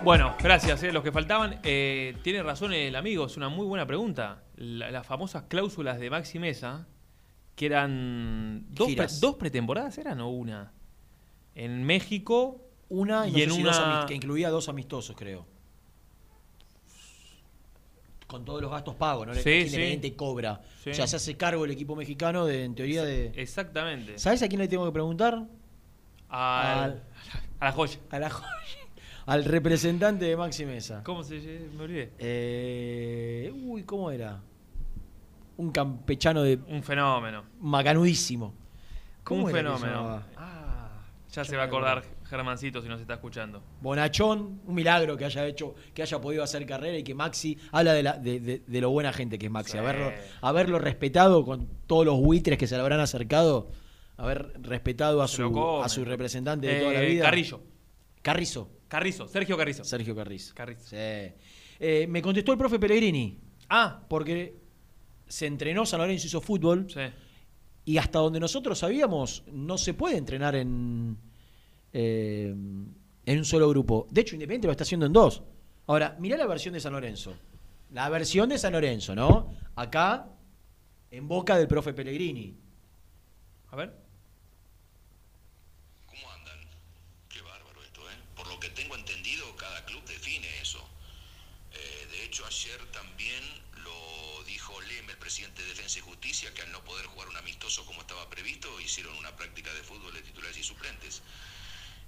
Bueno, gracias, eh, los que faltaban. Eh, tiene razón el amigo, es una muy buena pregunta. La- las famosas cláusulas de Maxi Mesa, que eran dos, pre- dos pretemporadas, ¿eran o una? En México. Una y, no y en si una. que incluía dos amistosos, creo. Con todos los gastos pagos, ¿no? Sí. Independiente cobra. Sí. O sea, se hace cargo el equipo mexicano de, en teoría de. Exactamente. ¿Sabes a quién le tengo que preguntar? Al- a la joya. A la joya. Al representante de Maxi Mesa. ¿Cómo se? Me olvidé. Eh, uy, ¿cómo era? Un campechano de. Un fenómeno. Macanudísimo. ¿Cómo Un fenómeno. llamaba? Ya se va a acordar. Germancito si nos está escuchando. Bonachón, un milagro que haya hecho, que haya podido hacer carrera y que Maxi habla de, la, de, de- de lo buena gente que es Maxi. Sí. Haberlo, haberlo respetado con todos los buitres que se le habrán acercado, haber respetado a su, a su representante de toda la Eh, vida. Carrillo. Carrizo. Carrizo, Sergio Carrizo. Sergio Carrizo. Carrizo. Sí. Eh, me contestó el profe Pellegrini. Ah. Porque se entrenó San Lorenzo, hizo fútbol. Sí. Y hasta donde nosotros sabíamos, no se puede entrenar en, eh, en un solo grupo. De hecho, Independiente lo está haciendo en dos. Ahora, mirá la versión de San Lorenzo. La versión de San Lorenzo, ¿no? Acá, en boca del profe Pellegrini. A ver. Por lo que tengo entendido, cada club define eso. Eh, de hecho, ayer también lo dijo Lem, el presidente de Defensa y Justicia, que al no poder jugar un amistoso como estaba previsto, hicieron una práctica de fútbol de titulares y suplentes.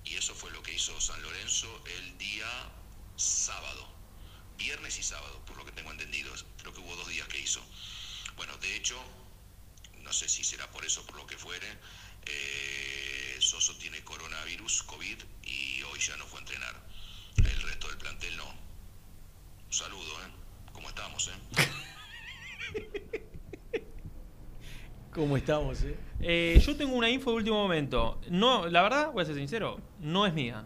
Y eso fue lo que hizo San Lorenzo el día sábado. Viernes y sábado, por lo que tengo entendido. Creo que hubo dos días que hizo. Bueno, de hecho, no sé si será por eso, por lo que fuere, eh, Soso tiene coronavirus, COVID, y hoy ya no fue a entrenar. El resto del plantel no. Un saludo, ¿eh? ¿Cómo estamos, eh? ¿Cómo estamos, eh? Eh, yo tengo una info de último momento. No, la verdad, voy a ser sincero, no es mía.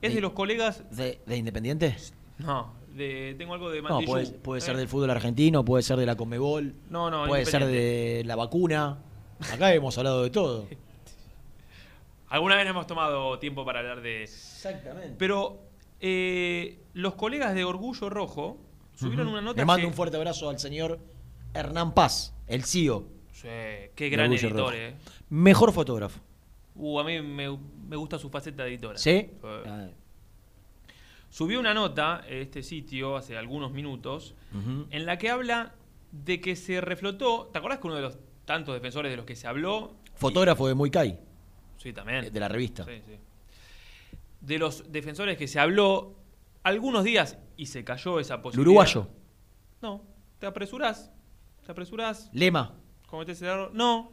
Es ¿De- de los colegas. ¿De, de Independiente? No, de, tengo algo de No, Mantillú. puede, puede ser del fútbol argentino, puede ser de la Conmebol, No, no, puede ser de la vacuna. Acá hemos hablado de todo. Alguna vez hemos tomado tiempo para hablar de. Exactamente. Pero eh, los colegas de Orgullo Rojo subieron una nota. Le mando un fuerte abrazo al señor Hernán Paz, el CEO. Sí, qué gran Orgullo editor, Rojo. eh. Mejor fotógrafo. Uh, a mí me, me gusta su faceta de editora. ¿Sí? Ah. Subió una nota este sitio hace algunos minutos Ujú. en la que habla de que se reflotó. ¿Te acordás que uno de los tantos defensores de los que se habló? Fotógrafo de Muy Kai. Sí, también. De la revista. Sí, sí. De los defensores que se habló algunos días y se cayó esa El posibilidad. uruguayo. No, te apresurás. Te apresurás. Lema. Cometés el error. No.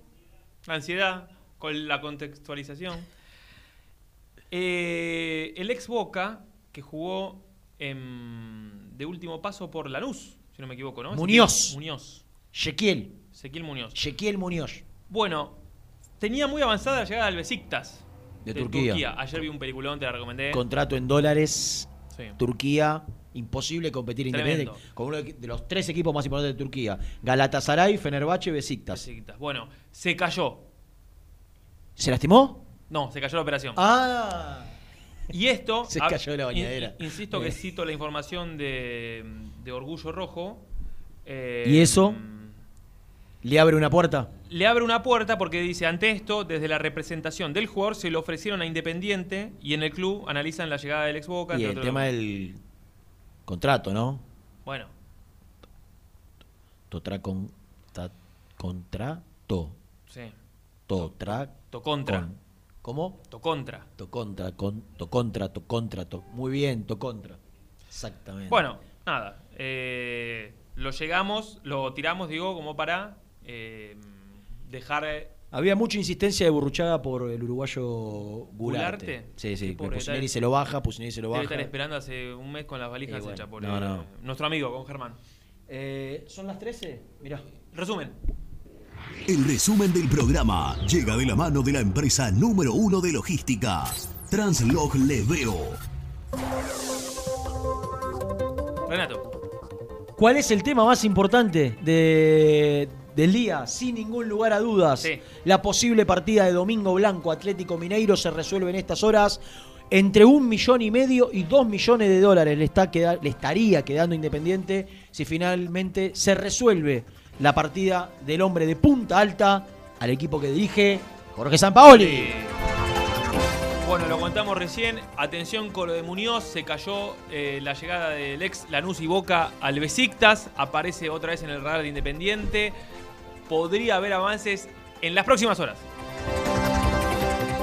La ansiedad con la contextualización. Eh, el ex Boca que jugó de último paso por Lanús, si no me equivoco, ¿no? Muñoz. Muñoz. Shequiel. Ezequiel Muñoz. Shequiel Muñoz. Bueno, tenía muy avanzada la llegada al Besiktas. De Turquía. Ayer vi un peliculón, te la recomendé. Contrato en dólares. Sí. Turquía. Imposible competir independiente con uno de los tres equipos más importantes de Turquía. Galatasaray, Fenerbahce, Besiktas. Besiktas. Bueno, se cayó. ¿Se lastimó? No, se cayó la operación. Ah. Y esto. Se cayó de la bañadera. in- insisto que Eh. cito la información de, de Orgullo Rojo. eh, ¿Y eso? ¿Le abre una puerta? Le abre una puerta porque dice: ante esto, desde la representación del jugador se lo ofrecieron a Independiente y en el club analizan la llegada del ex Boca. Y el tema del contrato, ¿no? Bueno, Totra con, ta- contrato. sí. Totra. Tocontra. con- ¿Cómo? Tocontra. Tocontra, con, tocontra, tocontra, to- muy bien, tocontra. Exactamente. Bueno, nada. eh, lo llegamos, lo tiramos, digo, como para eh, dejar. Había mucha insistencia de Burruchaga por el uruguayo Gularte. ¿Gularte? Sí, sí, Pusineri se lo baja, Pusineri se lo Debe baja. estar esperando hace un mes con las valijas bueno, hechas por no, eh, no. nuestro amigo, con Germán. Eh, ¿Son las 13? Mirá. Resumen. El resumen del programa llega de la mano de la empresa número uno de logística, Translog Leveo. Renato. ¿Cuál es el tema más importante de- del día? Sin ningún lugar a dudas. La posible partida de Domingo Blanco Atlético Mineiro se resuelve en estas horas. Entre un millón y medio y dos millones de dólares le, está queda- le estaría quedando Independiente si finalmente se resuelve la partida del hombre de punta alta al equipo que dirige Jorge Sampaoli. Bueno, lo contamos recién. Atención con lo de Muñoz. Se cayó eh, la llegada del ex Lanús y Boca al Besiktas. Aparece otra vez en el radar de Independiente. Podría haber avances en las próximas horas.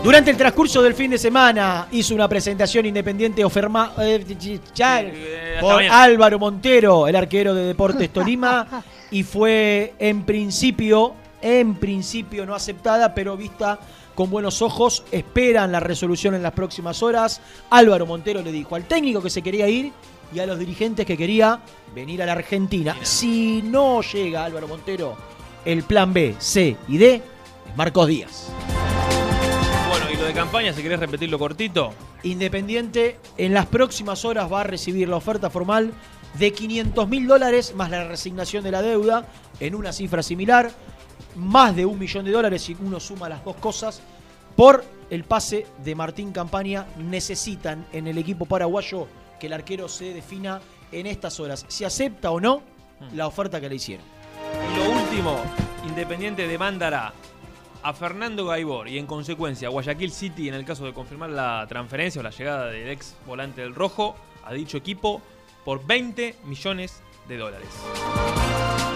Durante el transcurso del fin de semana hizo una presentación independiente oferma- eh, ya- hasta por mañana. Álvaro Montero, el arquero de Deportes Tolima, y fue en principio, en principio no aceptada, pero vista con buenos ojos. Esperan la resolución en las próximas horas. Álvaro Montero le dijo al técnico que se quería ir y a los dirigentes que quería venir a la Argentina. Si no llega Álvaro Montero, el plan B, C y D es Marcos Díaz. Bueno, y lo de campaña, si querés repetirlo cortito. Independiente en las próximas horas va a recibir la oferta formal de 500 mil dólares más la resignación de la deuda en una cifra similar, más de un millón de dólares si uno suma las dos cosas, por el pase de Martín Campaña. Necesitan en el equipo paraguayo que el arquero se defina en estas horas si acepta o no la oferta que le hicieron. Y lo último, Independiente demandará a Fernando Gaibor y en consecuencia a Guayaquil City en el caso de confirmar la transferencia o la llegada del ex volante del Rojo a dicho equipo por 20 millones de dólares.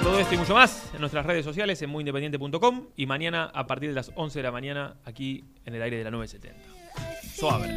Todo esto y mucho más en nuestras redes sociales en muyindependiente.com y mañana a partir de las 11 de la mañana aquí en el aire de la 970. Suave.